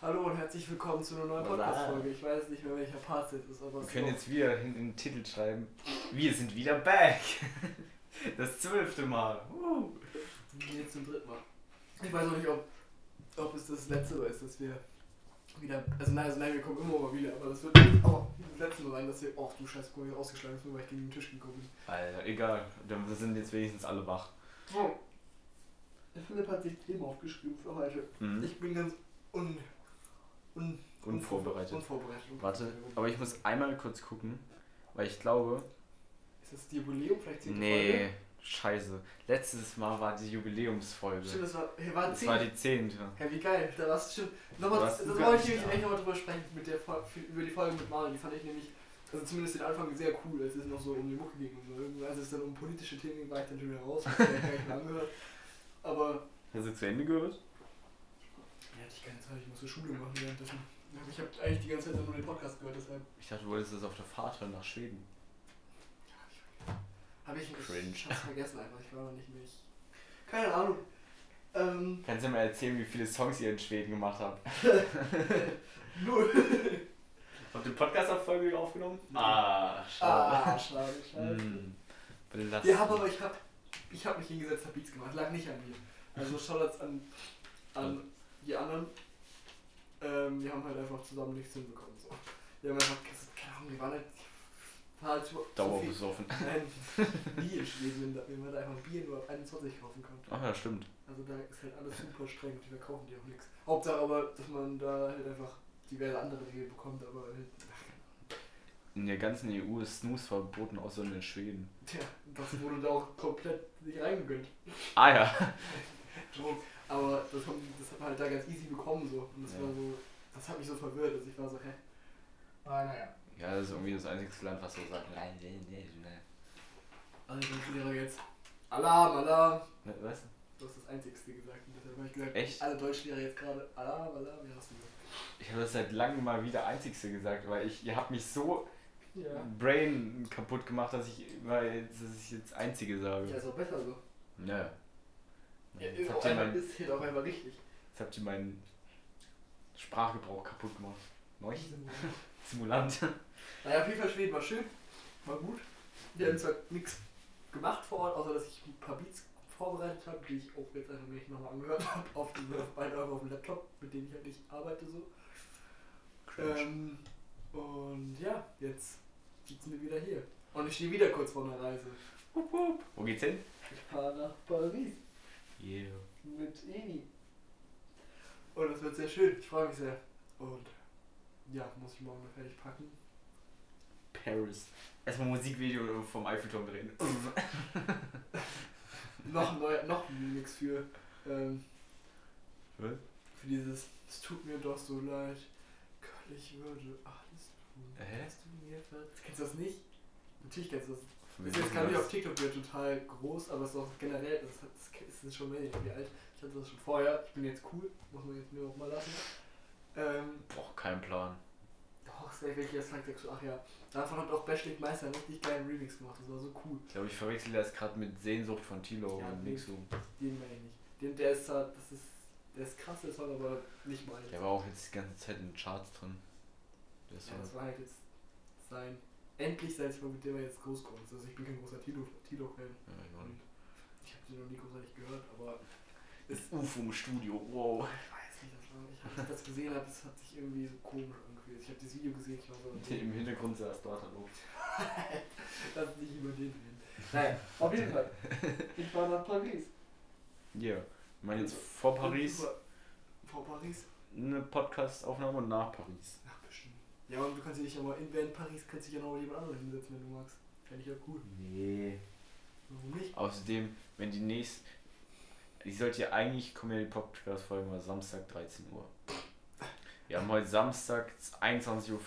Hallo und herzlich willkommen zu einer neuen. Podcast-Folge. Ich weiß nicht mehr, welcher Part es ist, aber Wir können jetzt wieder hinten den Titel schreiben. Wir sind wieder back. Das zwölfte Mal. Uh. jetzt zum dritten Mal. Ich weiß noch nicht, ob, ob es das letzte Mal ist, dass wir wieder. Also nein, also nein, wir kommen immer mal wieder, aber das wird auch das letzte Mal sein, dass wir. Oh du Scheiße, guck mal, ich ausgeschlagen ist, nur weil ich gegen den Tisch gekommen bin. Alter, egal. Wir sind jetzt wenigstens alle wach. Der Philipp hat sich Themen aufgeschrieben für heute. Mhm. Ich bin ganz un. Un Unvorbereitet. Unvorbereitet. Warte, aber ich muss einmal kurz gucken, weil ich glaube. Ist das die Jubiläum? Vielleicht zehnte Nee, Folge? scheiße. Letztes Mal war die Jubiläumsfolge. Stimmt, das war. Hey, war Das war die zehnte. Ja, wie geil, da warst du schon. Nochmal, das, das wollte ich nämlich echt nochmal drüber sprechen, mit der, über die Folge mit Malen. Die fand ich nämlich, also zumindest den Anfang sehr cool, als es noch so um die Mucke ging und so. Als es dann um politische Themen ging, war ich dann schon wieder raus, hab ich gar nicht mehr angehört. Aber, Hast du zu Ende gehört? Ja, hatte ich keine Zeit, ich musste Schule machen währenddessen. Ich habe eigentlich die ganze Zeit nur den Podcast gehört, deshalb Ich dachte, du wolltest das auf der Fahrt hören nach Schweden. habe ich Cringe. Ich hab's vergessen einfach, ich war noch nicht mehr. Ich, keine Ahnung. Ähm, Kannst du mir erzählen, wie viele Songs ihr in Schweden gemacht habt? null. Habt ihr Podcast-Folge aufgenommen? Ah, Ah, schade, schade. Belastend. Ja, aber ich hab, ich hab mich hingesetzt, hab Beats gemacht, lag nicht an mir. Also Shoutouts an, an die anderen. Ähm, die haben halt einfach zusammen nichts hinbekommen. So. Die haben einfach, keine Ahnung, die waren halt, halt so, so viel. Dauerbesoffen. Nein, nie in Schweden, wenn man da einfach Bier nur ab 21 kaufen konnte. Ach ja, stimmt. Also da ist halt alles super streng und die verkaufen die auch nichts. Hauptsache aber, dass man da halt einfach diverse andere Regeln bekommt, aber halt, In der ganzen EU ist Snooze verboten, außer in Schweden. tja, das wurde da auch komplett nicht reingegönnt. Ah ja. Entschuldigung, aber das haben, das hat man halt da ganz easy bekommen so. Und das Ja. war so, das hat mich so verwirrt, dass ich war so, hä? Ah, naja. Ja, das ist irgendwie das einzige Land, was so sagt. Nein, nee, nee, nee. Alle Deutschlehrer jetzt. Alarm, Alarm. Ne, Was? Du hast das Einzigste gesagt. Und deshalb habe ich gesagt, Echt? alle Deutschlehrer jetzt gerade Alarm, Alarm. Ja, hast du gesagt. Ich habe das seit langem mal wieder Einzigste gesagt, weil ich, ihr habt mich so Ja. Brain kaputt gemacht, dass ich, weil, dass ich jetzt Einzige sage. Ja, ist auch besser so. Ja. Ja, Jetzt ist, habt ihr ist halt auch einfach richtig. jetzt habt ihr meinen Sprachgebrauch kaputt gemacht. Neu? Simulant. Naja, auf jeden Fall Schweden war schön, war gut. Wir haben zwar nichts gemacht vor Ort, außer dass ich ein paar Beats vorbereitet habe, die ich auch jetzt einfach mir nochmal angehört habe, auf, dem- auf beiden Euro auf dem Laptop, mit dem ich halt nicht arbeite so. Ähm, und ja, jetzt sitzen wir wieder hier. Und ich stehe wieder kurz vor einer Reise. Wupp, wupp. Wo geht's hin? Ich fahre nach Paris Yeah. mit Eni. Und das wird sehr schön, ich freue mich sehr. Und ja, muss ich morgen noch fertig packen. Paris. Erstmal Musikvideo vom Eiffelturm drehen. noch ein neuer, noch ein Remix für, ähm, Was? für dieses Es tut mir doch so leid. Gott, ich würde alles tun. Hä? Du mir ver Kennst du das nicht? Natürlich kennst du das. Das ist jetzt gerade auf TikTok wieder total groß, aber es ist auch generell, das ist schon mehr wie alt. Ich hatte das schon vorher. Ich bin jetzt cool, muss man jetzt nur noch mal lassen. Ähm, Boah, kein Plan. doch, es wäre welche das sagt, sagst du, ach ja. Davon hat auch Bashlik Meister einen richtig geilen Remix gemacht. Das war so cool. Ich glaube, ich verwechsel das gerade mit Sehnsucht von Tilo Ja, und so. Den meine ich nicht. Den, der ist zwar, das ist, der ist krass, der Song, aber nicht meins. Der war auch jetzt die ganze Zeit in den Charts drin. Der Ja, das war halt jetzt sein, endlich sein Song, mit dem er jetzt groß kommt. Also ich bin kein großer Tilo- Tilo-Fan. Ja, ich nicht. ich habe den noch nie großartig gehört, aber Das UFO im Studio, wow. ich weiß nicht, das war, ich, ich das gesehen habe, das hat sich irgendwie so komisch angefühlt. Ich habe das Video gesehen, ich war so, Im Hintergrund saß dort hallo. lass nicht über den reden. Naja, auf jeden Fall. Ich war nach Paris. Ja. Yeah. Ich meine jetzt vor Paris. Vor Paris? eine Podcast-Aufnahme und nach Paris. Ja, und du kannst dich ja mal in während Paris kannst dich ja noch jemand anderen hinsetzen, wenn du magst. Fände ich ja cool. Nee. Warum nicht? Außerdem, wenn die nächste. Ich sollte ja eigentlich, kommen ja die Podcast-Folgen mal Samstag 13 Uhr. Wir haben heute Samstag 21.50 Uhr.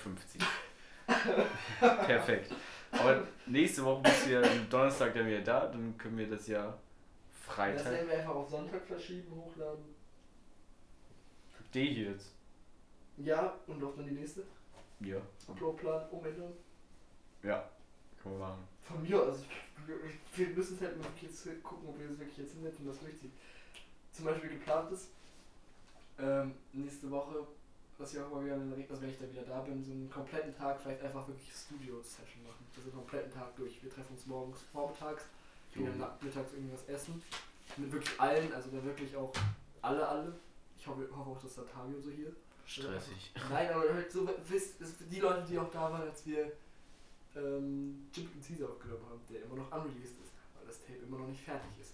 Perfekt. Aber nächste Woche bist du ja am Donnerstag dann wieder da, dann können wir das ja Das Freitag. werden wir einfach auf Sonntag verschieben, hochladen. Die hier jetzt. Ja, und auf dann die nächste. Ja. Uploadplan umändern. Ja. Können wir machen. Von mir aus. Ich- Wir müssen es halt wirklich jetzt gucken, ob wir es wirklich jetzt hinsetzen und das durchziehen. Zum Beispiel geplant ist, ähm, nächste Woche was ich auch immer wieder in der Regel, also wenn ich da wieder da bin, so einen kompletten Tag vielleicht einfach wirklich Studio-Session machen. Also einen kompletten Tag durch. Wir treffen uns morgens vormittags, gehen dann nachmittags irgendwas essen. Mit wirklich allen, also dann wirklich auch alle, alle. Ich hoffe, hoffe auch, dass Satami so hier ist. Stressig. Nein, aber halt so, die Leute, die auch da waren, als wir ähm, Jim und Caesar aufgenommen haben, der immer noch unreleased ist, weil das Tape immer noch nicht fertig ist.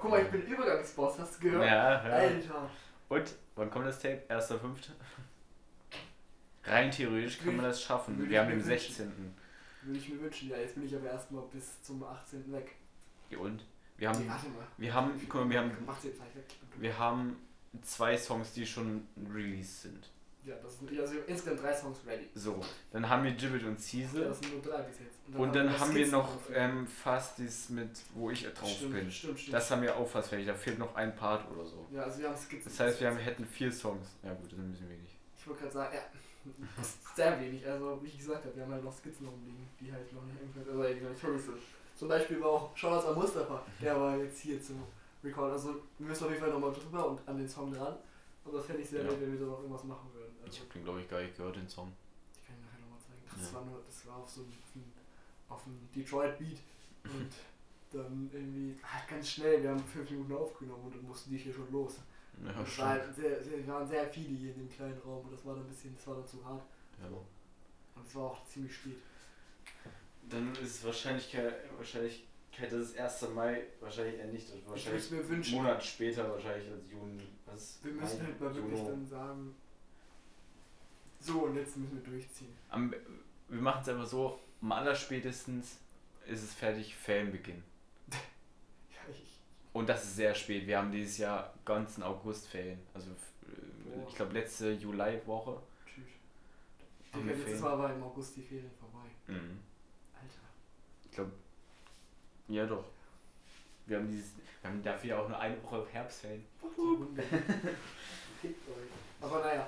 Guck mal, ich bin Übergangsboss, hast du gehört? Ja, ja. Alter. Und wann kommt das Tape? 1.5. Rein theoretisch kann man das schaffen. Würde Wir haben den wünschen. 16. Würde ich mir wünschen, ja, jetzt bin ich aber erstmal bis zum 18. weg. Ja, Und? Wir Nee, haben, warte mal. wir haben, guck mal, wir haben, 18. gleich weg. wir haben zwei Songs, die schon released sind. Ja, das sind also insgesamt drei Songs ready. So, dann haben wir Gibbet und Ja, Ziesel. das sind nur drei bis jetzt. Und dann haben wir Skizzen noch ähm, fast das mit, wo ich drauf stimmt, bin. Stimmt, stimmt. Das haben wir auch fast fertig. Da fehlt noch ein Part oder so. ja, also wir haben Skizzen. Das heißt, wir haben, hätten vier Songs. Ja gut, das ist ein bisschen wenig. Ich wollte gerade sagen, ja, sehr wenig. Also, wie ich gesagt habe, wir haben halt noch Skizzen rumliegen, die halt noch nicht irgendwie, also die noch nicht sind. Zum Beispiel war auch Shoutouts an Mustafa, der war jetzt hier zum Record. Also, wir müssen auf jeden Fall nochmal drüber und an den Song dran. Und das fände ich sehr Ja. nett, wenn wir da noch irgendwas machen würden. Ich Also, habe den, glaube ich, gar nicht gehört, den Song. die kann ich nachher nochmal zeigen. Ach, das, Ja. war nur, das war auf so einem, auf einem Detroit-Beat. Und dann irgendwie, halt ganz schnell, wir haben fünf Minuten aufgenommen und dann mussten die hier schon los. Ja, Es war halt sehr, sehr, waren sehr viele hier in dem kleinen Raum und das war dann ein bisschen, das war dann zu hart. Ja. Und es war auch ziemlich spät. Dann ist Wahrscheinlichkeit, Wahrscheinlichkeit, dass es 1. Mai wahrscheinlich eher nicht. Das Ich wahrscheinlich es mir einen wünschen. Monat später wahrscheinlich als Juni. Was? Wir müssen Mai, halt mal wirklich Juno. dann sagen, so und jetzt müssen wir durchziehen. Am, wir machen es einfach so, am allerspätestens ist es fertig, Ferienbeginn. Ja, ich, Und das ist sehr spät. Wir haben dieses Jahr ganzen August Ferien. Also äh, Boah. ich glaube letzte Juli-Woche. tschüss. Digga, letztes? Mal war im August die Ferien vorbei. Mhm. Alter. Ich glaube, ja doch. Wir haben dieses, wir haben dafür ja auch nur eine Woche Herbstferien. Fickt euch. Aber naja,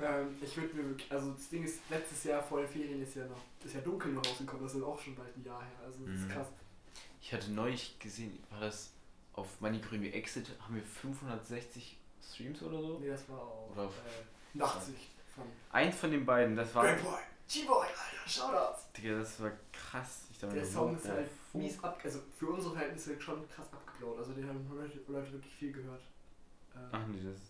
ähm, ich würde mir wirklich, also das Ding ist, letztes Jahr vor den Ferien ist ja noch, ist ja dunkel noch rausgekommen, das ist auch schon bald ein Jahr her, also das ist Mhm. krass. Ich hatte neulich gesehen, war das auf Money Grün Exit, haben wir 560 Streams oder so? Nee, das war auch Oder- äh, Nachtsicht von Eins von den beiden, das war. Boy, G-Boy, Alter, Shoutouts! Digga, das war krass. Ich dachte Der Song ist halt mies ab, also für unsere Verhältnisse schon krass abgeklaut, also den haben Leute, Leute wirklich viel gehört. Ähm, Ach nee, das.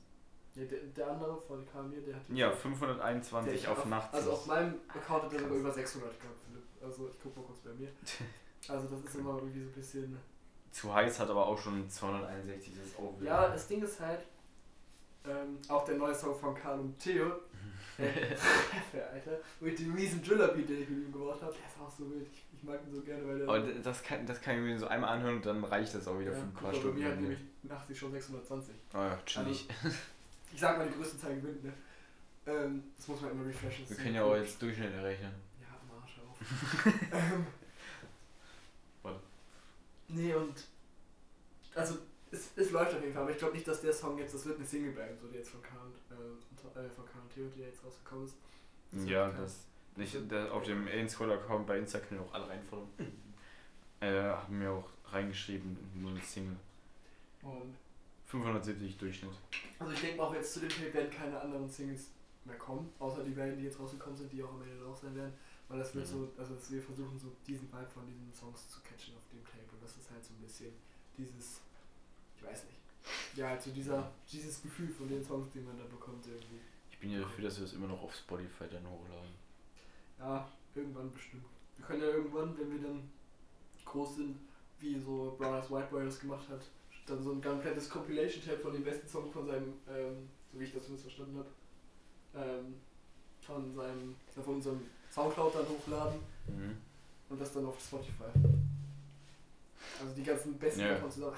ja, der, der andere von Kamir, der hat Ja, der 521 hat auf Nachts. Also auf meinem Account hat er sogar über 600 gehabt, Philipp. Also ich guck mal kurz bei mir. Also das ist immer irgendwie so ein bisschen... Zu heiß hat aber auch schon 261, das ist auch wild. Ja, das Ding ist halt, ähm, auch der neue Song von Karl und Theo, äh, Alter, mit dem riesen Driller-Beat, den ich mit ihm gemacht habe, der ist auch so wild. Ich, ich mag ihn so gerne, weil der... Aber das kann, das kann ich mir so einmal anhören und dann reicht das auch wieder ja, für ein paar mal, bei Stunden. mir hat nämlich nachts schon 620. oh ja, chillig. Ich sag mal, die größte Zahl gewinnt, ne? Ähm, das muss man immer refreshen. Wir können ja auch jetzt Durchschnitt errechnen. Ja, am Arsch auf. ähm, Warte. nee, und. Also, es, es läuft auf jeden Fall, aber ich glaube nicht, dass der Song jetzt, das wird eine Single bleiben, so die jetzt von Kahn, äh, äh, von Kahn Theo, die jetzt rausgekommen ist. Das Ja, das. Nicht, der, auf dem Ainscroll-Account bei Insta können auch alle reinfolgen. äh, haben mir auch reingeschrieben, nur eine Single. Und, 570 Durchschnitt. also ich denke auch jetzt zu dem Tape werden keine anderen Singles mehr kommen, außer die beiden, die jetzt rausgekommen sind, die auch am Ende drauf sein werden. Weil das wird Mhm. so, also dass wir versuchen so diesen Vibe von diesen Songs zu catchen auf dem Tape und das ist halt so ein bisschen dieses, ich weiß nicht, ja halt so dieser, dieses Gefühl von den Songs, die man da bekommt irgendwie. Ich bin ja dafür, dass wir es immer noch auf Spotify dann hochladen. Ja, irgendwann bestimmt. Wir können ja irgendwann, wenn wir dann groß sind, wie so Brown Eyes White Boy das gemacht hat, dann so ein komplettes Compilation-Tape von den besten Songs von seinem, ähm, so wie ich das zumindest verstanden habe, ähm, von seinem, von unserem Soundcloud dann hochladen Mhm. und das dann auf Spotify. Also die ganzen besten Ja. davon zusammen.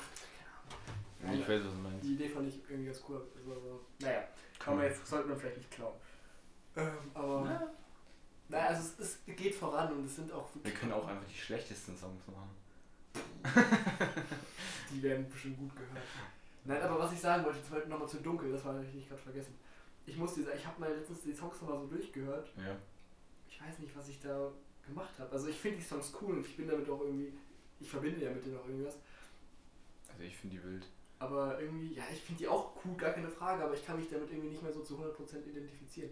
Ich weiß, was du meinst. Die Idee fand ich irgendwie ganz cool. Also, naja, kann man jetzt, sollte man vielleicht nicht klauen. Ähm, aber, Ja. naja, also es, es geht voran und es sind auch Wir können auch einfach die schlechtesten Songs machen. Die werden bestimmt gut gehört. Nein, aber was ich sagen wollte, jetzt nochmal zu dunkel, das war natürlich gerade vergessen. Ich musste, sagen, ich habe mal letztens die Songs nochmal so durchgehört. Ja. Ich weiß nicht, was ich da gemacht habe. Also ich finde die Songs cool und ich bin damit auch irgendwie, ich verbinde ja mit denen auch irgendwas. Also ich finde die wild. Aber irgendwie, ja, ich finde die auch cool, gar keine Frage, aber ich kann mich damit irgendwie nicht mehr so zu 100% identifizieren.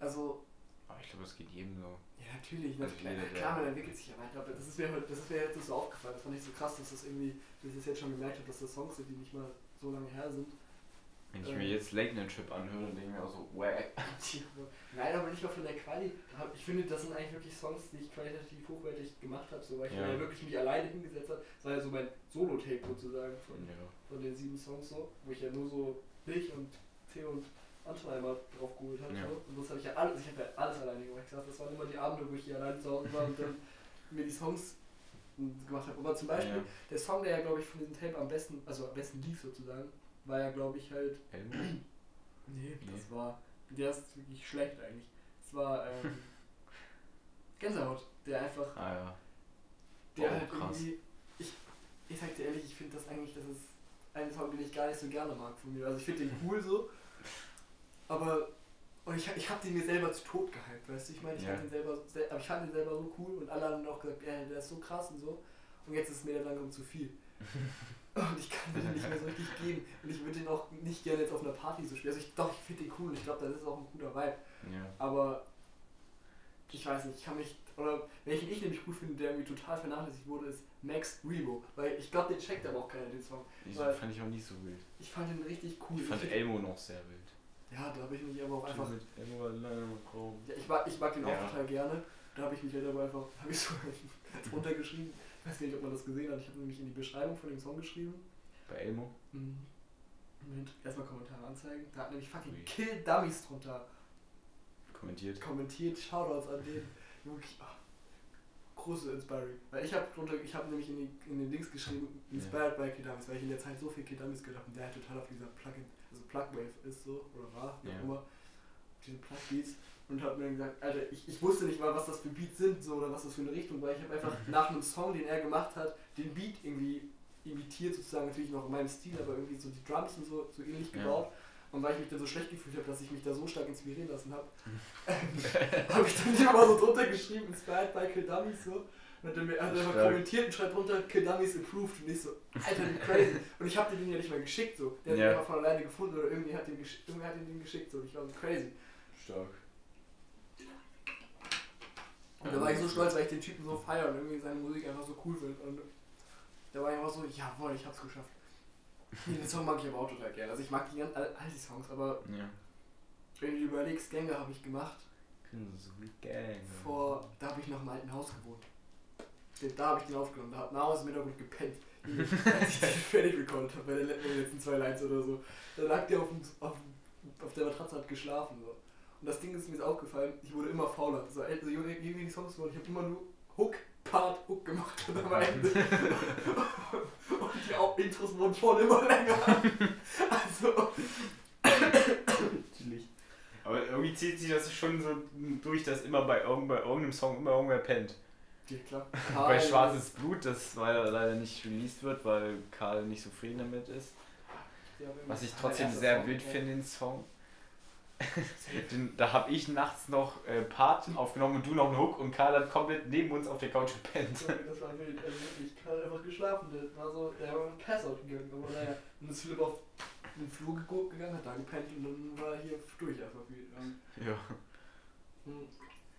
Also, Aber ich glaube, das geht jedem so. ja, natürlich, Also natürlich jeder, klar, man entwickelt sich ja weiter, aber das ist mir, das ist mir jetzt so aufgefallen, das fand ich so krass, dass das irgendwie, dass ich das jetzt schon gemerkt habe, dass das Songs sind, die nicht mal so lange her sind. Wenn ich mir jetzt Late Night Trip anhöre, dann denke ich mir auch so, wack. Nein, aber nicht mal von der Quali. Ich finde, das sind eigentlich wirklich Songs, die ich qualitativ hochwertig gemacht habe, so, weil ich Ja. mir ja wirklich mich alleine hingesetzt habe. Das war ja so mein Solo-Tape sozusagen von, Ja. von den sieben Songs so, wo ich ja nur so dich und Theo und Anton einmal drauf geholt habe. Ja. So. Und das habe ich ja alles, ich habe ja alles alleine gemacht. Sag, das waren immer die Abende, wo ich hier alleine zu Hause war und dann mir die Songs mm, gemacht habe. Aber zum Beispiel, der Song, der ja glaube ich von diesem Tape am besten, also am besten lief sozusagen, war ja glaube ich halt Elmo? Nee, Nee. das war. Der ist wirklich schlecht eigentlich. Es war ähm, Gänsehaut, der einfach. Ah ja. Der Oh, halt krass. irgendwie. Ich, ich sag dir ehrlich, ich finde das eigentlich, das ist ein Song, den ich gar nicht so gerne mag von mir. Also ich finde den cool so, aber. Und ich, ich hab den mir selber zu tot gehypt, weißt du? Ich meine, ich, Ja. hab den selber, sel- aber ich fand den selber so cool und alle haben auch gesagt, ja, der ist so krass und so. Und jetzt ist es mir dann langsam zu viel. Und ich kann den nicht mehr so richtig geben. Und ich würde den auch nicht gerne jetzt auf einer Party so spielen. Also ich, doch, ich finde den cool und ich glaube, das ist auch ein guter Vibe. Ja. Aber ich weiß nicht, ich kann mich. Oder welchen ich nämlich gut finde, der irgendwie total vernachlässigt wurde, ist Max Rebo. Weil ich glaube, den checkt aber auch keiner, den Song. Ich Weil- fand ich auch nicht so wild. Ich fand den richtig cool. Ich fand ich, Elmo noch sehr wild. ja, da habe ich mich aber auch einfach. Mit Elmo alleine. Ja, ich, mag, ich mag den Ja. auch total gerne. Da habe ich mich halt aber einfach. Habe ich so drunter geschrieben. Ich weiß nicht, ob man das gesehen hat. Ich habe nämlich in die Beschreibung von dem Song geschrieben. Bei Elmo? Mhm. Moment, erstmal Kommentare anzeigen. Da hat nämlich fucking Ui. Kill Dummies drunter Kommentiert. kommentiert. Shoutouts an den. Wirklich, ah, große Inspiring. Weil ich habe drunter, ich habe nämlich in, die, in den Links geschrieben, inspired by Kid Dummies, weil ich in der Zeit so viel Kid Dummies gehört habe und der halt total auf dieser Plugin, also Plugwave ist so, oder war, wie Ja. auch immer, diese Plugbeats und habe mir gesagt, Alter, ich, ich wusste nicht mal, was das für Beats sind so oder was das für eine Richtung war. Ich habe einfach nach einem Song, den er gemacht hat, den Beat irgendwie imitiert, sozusagen natürlich noch in meinem Stil, aber irgendwie so die Drums und so, so ähnlich Ja. gebaut. Und weil ich mich dann so schlecht gefühlt habe, dass ich mich da so stark inspirieren lassen habe, habe ich dann immer so drunter geschrieben, inspired by Kill Dummies so. Und hat er mir hat er einfach kommentiert und schreibt drunter, Kill Dummies approved. Und ich so, Alter, wie crazy. Und ich habe den ja nicht mal geschickt so. Der hat Ja. den einfach von alleine gefunden oder irgendwie hat den, irgendwie hat den, den geschickt so. Ich war so crazy. Stark. Und da war ich so stolz, weil ich den Typen so feiere und irgendwie seine Musik einfach so cool finde. Und da war ich einfach so, jawohl, ich hab's geschafft. Den Song mag ich aber auch total gerne. Also ich mag die ganzen, all, all die Songs, aber Ja. wenn du überlegst, Gänge habe ich gemacht. So Gang. Vor, da habe ich noch im alten Haus gewohnt. Da habe ich den aufgenommen. Da hat Naus im Hintergrund gepennt. Als ich den fertig recorded habe bei den letzten- zwei Lines oder so. Da lag der auf, dem, auf, dem- auf der Matratze und hat geschlafen. So. Und das Ding ist mir jetzt aufgefallen, ich wurde immer fauler. So, also, je mehr die Songs wurden, ich habe immer nur Hook, Part, Hook gemacht und am Ende. und die auch Intros wurden schon immer länger. Also, Chillig. Aber irgendwie zieht sich das schon so durch, dass immer bei, irgend, bei irgendeinem Song immer irgendwer pennt. ja, klar. bei Schwarzes Blut, das leider, leider nicht released wird, weil Karl nicht zufrieden damit ist. Was ich trotzdem sehr wild finde, den Song. Den, da habe ich nachts noch äh, Part aufgenommen und du noch einen Hook und Karl hat komplett neben uns auf der Couch gepennt. Das war wild. Also wirklich, ich habe einfach geschlafen. Der war so, der war ein Passout gegangen. Aber naja, und ist Philipp auf den Flur geguckt gegangen, hat da gepennt und dann war er hier durch einfach wie. ähm, Ja. hm.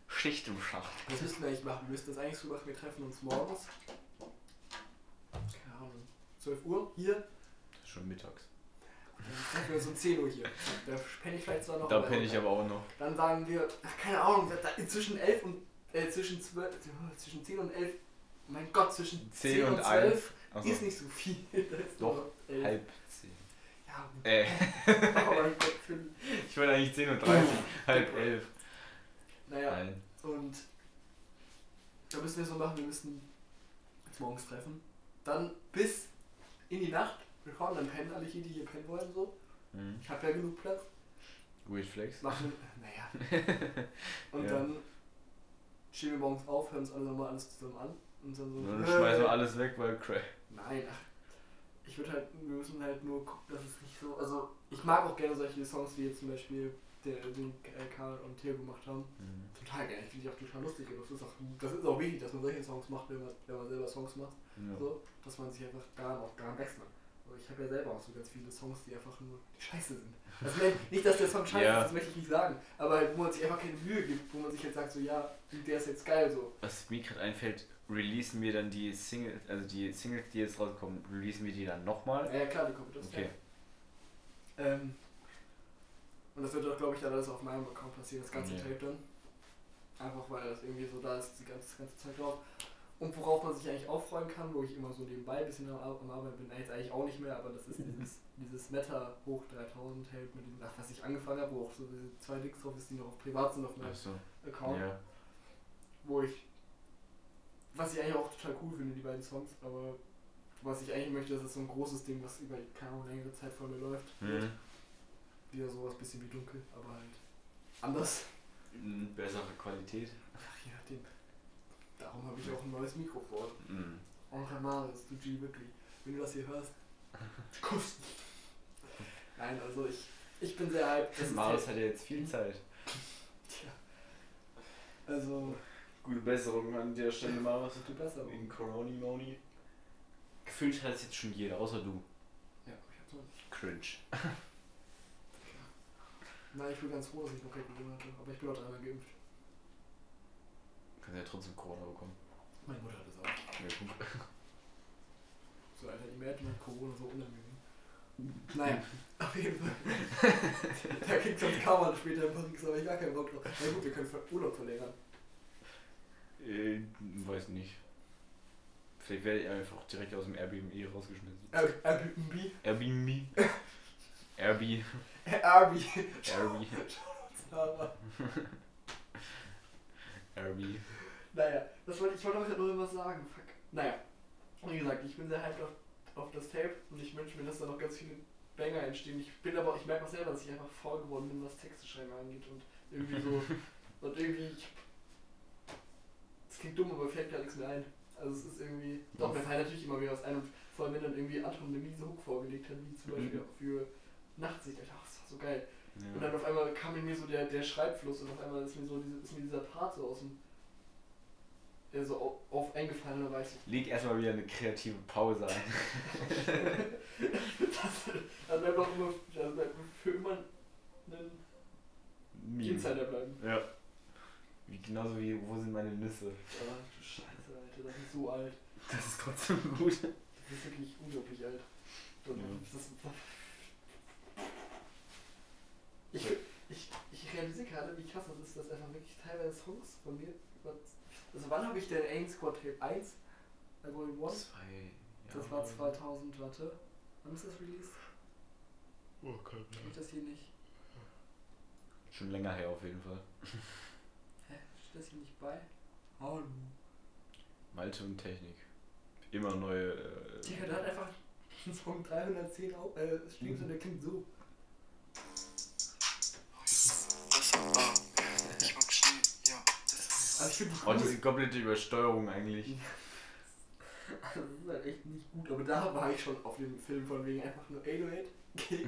Schicht im Schacht. Was müssten wir eigentlich machen? Wir müssten das eigentlich so machen, wir treffen uns morgens. Keine Ahnung. 12 Uhr hier. Das ist schon mittags. Dann treffen wir uns um 10 Uhr hier. Da penne ich vielleicht zwar noch. Da penne ich aber auch noch. Dann sagen wir, ach, keine Ahnung, zwischen 11 und äh, zwischen 12, zwischen 10 und 11. Mein Gott, zwischen 10 und 12 11. Also ist nicht so viel. Doch, nur 11. halb 10. Ja, gut. Äh, für, ich wollte eigentlich 10 und 30. halb 11. naja, Nein. und da müssen wir so machen, wir müssen uns morgens treffen. Dann bis in die Nacht. Wir kommen dann pennen alle hier, die hier pennen wollen. so. Mhm. Ich habe ja genug Platz. Weird Flex. Machen, naja. Und Ja. dann stehen wir morgens auf, hören uns alle nochmal alles zusammen an. Und dann so. Und dann schmeißen wir alles weg, weil Crack. Nein, ach. Ich würde halt, wir müssen halt nur gucken, dass es nicht so. Also, ich mag auch gerne solche Songs, wie jetzt zum Beispiel der, den äh, Karl und Theo gemacht haben. Mhm. Total gerne. Ich finde die auch total lustig. Und das ist auch, das ist auch wichtig, dass man solche Songs macht, wenn man, wenn man selber Songs macht. Ja. So, dass man sich einfach daran auch daran wächst. Aber ich habe ja selber auch so ganz viele Songs, die einfach nur scheiße sind. Also nicht, dass der Song scheiße Ja. ist, das möchte ich nicht sagen. Aber wo man sich einfach keine Mühe gibt, wo man sich jetzt sagt, so ja, der ist jetzt geil so. Was mir gerade einfällt, releasen wir dann die Single, also die Singles, die jetzt rauskommen, releasen wir die dann nochmal? Ja, ja klar, die kommt das. Okay. Ähm, und das wird doch, glaube ich, dann alles auf meinem Account passieren, das ganze Ja. Tape dann. Einfach weil das irgendwie so da ist, die ganze, ganze Zeit drauf. Und worauf man sich eigentlich auch freuen kann, wo ich immer so nebenbei ein bisschen am, Ar- am Arbeiten bin, jetzt eigentlich auch nicht mehr, aber das ist dieses, dieses Meta hoch 3000 Tape mit dem, ach, was ich angefangen habe, wo auch so diese zwei Links drauf ist, die noch auf privat sind auf meinem Achso. Account, Ja. wo ich, was ich eigentlich auch total cool finde, die beiden Songs, aber was ich eigentlich möchte, das ist so ein großes Ding, was über keine Ahnung, längere Zeit von mir läuft. Mhm. Wieder sowas bisschen wie dunkel, aber halt anders. Mhm, Bessere Qualität. Ach, je nachdem. Darum habe ich auch ein neues Mikrofon. Mhm. Onkel Marius, du G wirklich. Wenn du das hier hörst, Kuss. Nein, also ich, ich bin sehr hyped. Marius hat ja jetzt viel Zeit. Tja. Also, Gute Besserung an der Stelle, Marius. gute Besserung. Wegen Corona Moni. Gefühlt hat es jetzt schon jeder, außer du. Ja, ich hab's noch nicht. Cringe. Nein, ich bin ganz froh, dass ich noch kein Corona hatte. Aber ich bin auch dreimal geimpft. Kannst ja trotzdem Corona bekommen. Meine Mutter hat das auch. Ja, guck. So, Alter, die Mädchen hat Corona so unangenehm. Naja, auf jeden Fall. da kriegt sonst kaum mal später in Paris, aber ich gar keinen Bock drauf. Na gut, wir können Urlaub verlängern. Äh, weiß nicht. Vielleicht werde ich einfach direkt aus dem Airbnb rausgeschmissen. Air- Airbnb. Airbnb. Airbnb. Airbnb. Airbnb. Airbnb. naja, das wollte, ich wollte auch gerade noch was sagen. Fuck. Naja, wie gesagt, ich bin sehr hyped auf, auf das Tape und ich wünsche mir, dass da noch ganz viele Banger entstehen. Ich bin aber, ich merke auch selber, dass ich einfach faul geworden bin, was Texte schreiben angeht und irgendwie so. und irgendwie, ich, das klingt dumm, aber mir fällt gar nichts mehr ein. Also es ist irgendwie, doch, mir fällt natürlich immer wieder was ein und vor allem, wenn dann irgendwie Anton eine miese Hook vorgelegt hat, wie zum Beispiel auch für Nachtsicht, Alter, das war so geil. Und Ja. dann auf einmal kam in mir so der, der Schreibfluss und auf einmal ist mir so diese, ist mir dieser Part so aus dem. Ja, so auf, auf eingefallen und dann weiß ich. Leg erstmal wieder eine kreative Pause ein. das, dann bleibt auch immer, das bleibt für immer ein. Insider bleiben. Ja. Wie, genauso wie, wo sind meine Nüsse? Ah, du Scheiße, Alter, das ist so alt. Das ist trotzdem gut. Das ist wirklich unglaublich alt. Und Ja. das, ich, ich, ich realisiere gerade, wie krass das ist, dass einfach wirklich teilweise Songs von mir. Also, wann habe ich denn Aim Squad Tape 1? Bei Volume 1? Zwei. Das war 2000, warte. Wann ist das released? Oh, kein Kenn ich das hier nicht? Schon länger her auf jeden Fall. Hä? Steht das hier nicht bei? Hallo. Malte und Technik. Immer neue. Äh, Digga, der hat einfach einen Song 310 Au- äh, Streams und der klingt so. Ich mag Schnee, ja. Das Also ich finde die oh, diese komplette Übersteuerung eigentlich. Also das ist halt echt nicht gut, aber da war ich schon auf dem Film von wegen einfach nur 808, Kick,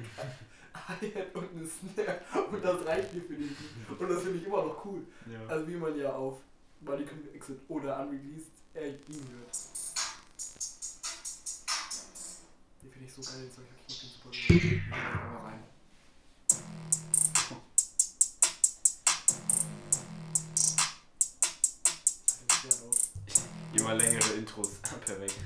Hi-Hat und eine Snare und das reicht mir für den Beat. Und das finde ich immer noch cool. Ja. Also wie man ja auf Money Exit oder Unreleased äh, ihn hört. Den finde ich so geil, den Zeug, ich super gerne. Ich mach den mal rein. Immer längere Intros. Perfekt.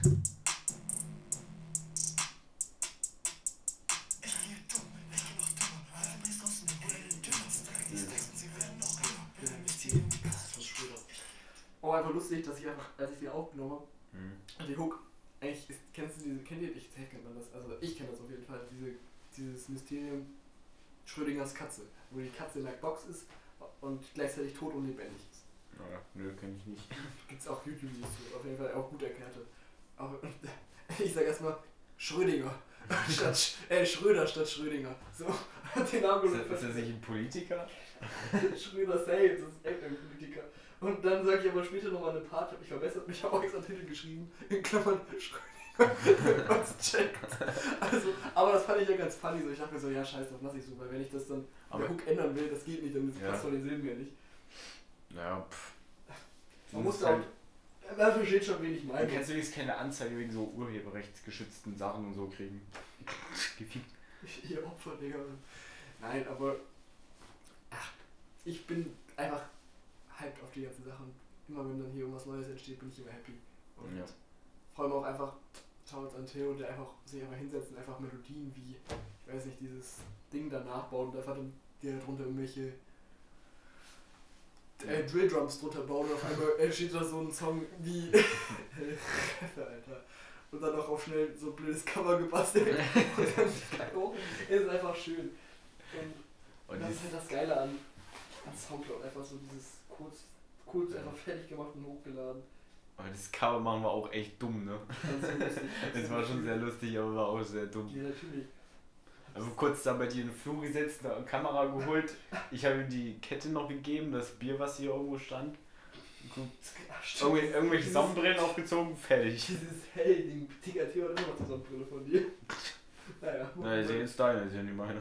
Oh, einfach lustig, dass ich einfach, als ich die aufgenommen habe, Hm. und die Hook, eigentlich ist, kennst du diese, kennt ihr, ich kennt man das, also ich kenne das auf jeden Fall, diese, dieses Mysterium Schrödingers Katze, wo die Katze in der Box ist und gleichzeitig tot und lebendig ist. Ja, nö, kenn ich nicht. Gibt es auch YouTube-Videos zu, auf jeden Fall auch gut erklärt. Aber ich sag erstmal Schrödinger. statt, Sch- äh, Schröder statt Schrödinger. So, hat den Namen Ist, das- ist das nicht ein Politiker? Schröder selbst, das ist echt ein Politiker. Und dann sage ich aber später nochmal eine Part, hab ich verbessert, ich habe auch extra Titel geschrieben, in Klammern Schrödinger, es checkt. Also, aber das fand ich ja ganz funny, so ich dachte mir so, ja scheiße, das lasse ich so, weil wenn ich das dann Aber- der Hook ändern will, das geht nicht, dann Ja. passt von den Silben ja nicht. Ja, pff. Man muss auch, halt- Man versteht schon, wen ich Du meine. kannst übrigens keine Anzeige wegen so urheberrechtsgeschützten Sachen und so kriegen. Gefickt. Ihr Opfer, Digga. Nein, aber. Ach, ich bin einfach hyped auf die ganze Sache. Und immer wenn dann hier irgendwas Neues entsteht, bin ich immer happy. Und Ja. vor allem auch einfach, jetzt an Theo, der einfach sich einfach hinsetzt und einfach Melodien wie, ich weiß nicht, dieses Ding da nachbaut und einfach dann der drunter irgendwelche äh, Drill Drums drunter baut und auf einmal entsteht da so ein Song wie Alter. Und dann auch auf schnell so ein blödes Cover gebastelt. und dann kack hoch. Es ist einfach schön. Und, Und das ist halt das Geile an, an Soundcloud. Einfach so dieses kurz, kurz einfach fertig gemacht und hochgeladen. aber das Cover machen wir auch echt dumm, ne? Das, lustig. Das war schon sehr lustig, aber war auch sehr dumm. Ja, natürlich. Also kurz da bei dir in den Flur gesetzt, eine Kamera geholt. Ich habe ihm die Kette noch gegeben, das Bier, was hier irgendwo stand. Gut. Ach. Irgendwie, irgendwelche Dieses- Sonnenbrillen aufgezogen, fertig. Dieses Hell-Ding. Digga, Theo hat immer noch die Sonnenbrille von dir. Naja. Na, ist ja jetzt deine, ist ja nicht meine.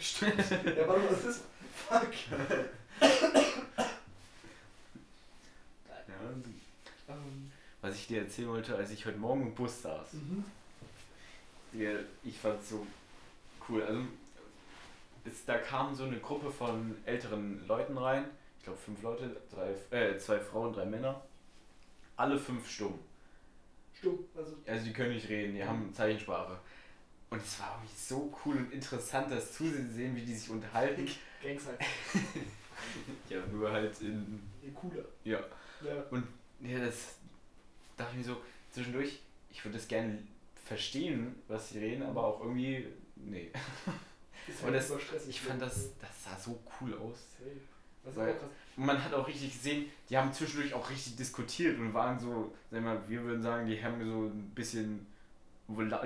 Stimmt. Ja, warte mal, was ist. Fuck. Ja, Ähm, was ich dir erzählen wollte, als ich heute Morgen im Bus saß. mhm. Ich fand so cool. Also, es, da kam so eine Gruppe von älteren Leuten rein. Ich glaube fünf Leute, drei, äh, zwei Frauen, drei Männer. Alle fünf stumm. Stumm. Also, Also die können nicht reden, die haben Zeichensprache. Und es war irgendwie so cool und interessant, das zuzusehen, wie die sich unterhalten. Gangs halt. Ja, nur halt in. Nee, cooler. Ja. Ja. Ja, das dachte ich mir so zwischendurch, ich würde das gerne verstehen, was sie reden, aber auch irgendwie. Nee. Ist Aber das- stressig. Ich fand das, das sah so cool aus. Das Weil- man hat auch richtig gesehen, die haben zwischendurch auch richtig diskutiert und waren so, sag mal, wir würden sagen, die haben so ein bisschen,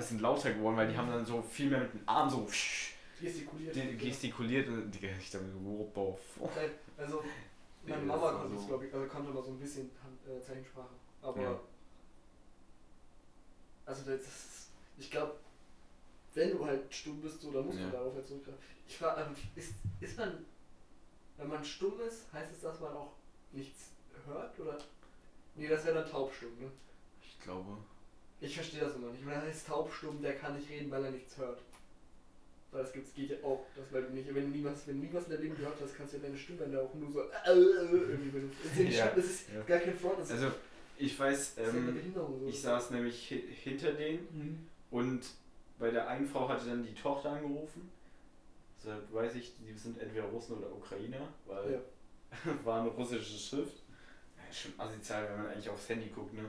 sind lauter geworden, weil die haben dann so viel mehr mit dem Arm so Gestikuliert. die- gestikuliert und Digga, ich mir so. Nein, Also, meine Nee, Mama das konnte so- glaube ich, also konnte mal so ein bisschen äh, Zeichensprache. Aber, Ja. also, das ist, ich glaube, wenn du halt stumm bist, so, dann musst Ja. du darauf halt zurückgreifen. Ich frage, ähm, ist, ist man, wenn man stumm ist, heißt es, dass man auch nichts hört? Oder? Nee, das wäre dann taubstumm, ne? Ich glaube. Ich verstehe das immer nicht. Man heißt taubstumm, der kann nicht reden, weil er nichts hört. Weil es gibt, geht ja auch, dass weil du nicht, wenn du nie was, wenn du nie was in deinem Leben gehört hast, kannst du ja deine Stimmbänder auch nur so äh, äh, irgendwie benutzen. Das ist, ja. Ja, das ist ja. gar kein Front, das Also, ich weiß, ja ähm, Behinderung. So. ich saß nämlich hi hinter denen Mhm. und bei der einen Frau hatte dann die Tochter angerufen. Deshalb weiß ich, die sind entweder Russen oder Ukrainer, weil Ja. war eine russische Schrift. Ja, schon asozial, wenn man eigentlich aufs Handy guckt, ne?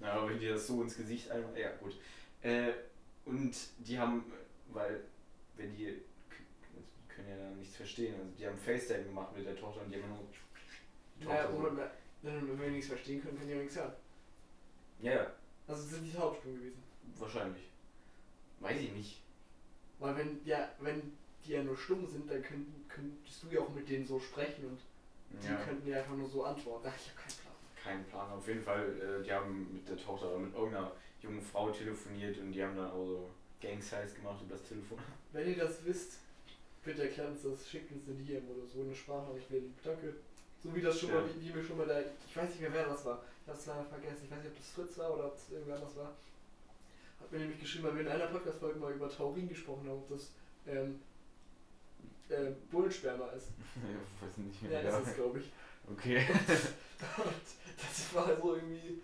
Ja, aber wenn die das so ins Gesicht einfach. Ja, gut. Äh, und die haben, weil, wenn die, die können ja dann nichts verstehen, also die haben FaceTime gemacht mit der Tochter und die haben nur. die Naja, so- wenn, wir nichts verstehen können, können die ja nichts hören. ja, ja, Also sind die taubstumm gewesen. wahrscheinlich. Weiß ich nicht. Weil wenn, ja, wenn die ja nur stumm sind, dann könnt, könntest du ja auch mit denen so sprechen und die Ja. könnten ja einfach nur so antworten. Ach, ich habe keinen Plan. Kein Plan. Auf jeden Fall, äh, die haben mit der Tochter oder mit irgendeiner jungen Frau telefoniert und die haben dann auch so Gang-Size gemacht über das Telefon. Wenn ihr das wisst, bitte erklärt uns das, schickt uns eine DM oder so eine Sprachnachricht, wäre lieb. Danke. So wie das schon Ja. mal, wie, wie wir schon mal da, ich weiß nicht mehr wer das war, ich hab's leider vergessen, ich weiß nicht, ob das Fritz war oder ob es irgendwer anders war. Hat mir nämlich geschrieben, weil wir in einer Podcast-Folge mal über Taurin gesprochen haben, ob das ähm, äh, Bullensperma ist. ich weiß nicht Ja, mehr. das ist glaube ich. Okay. Und das war so irgendwie.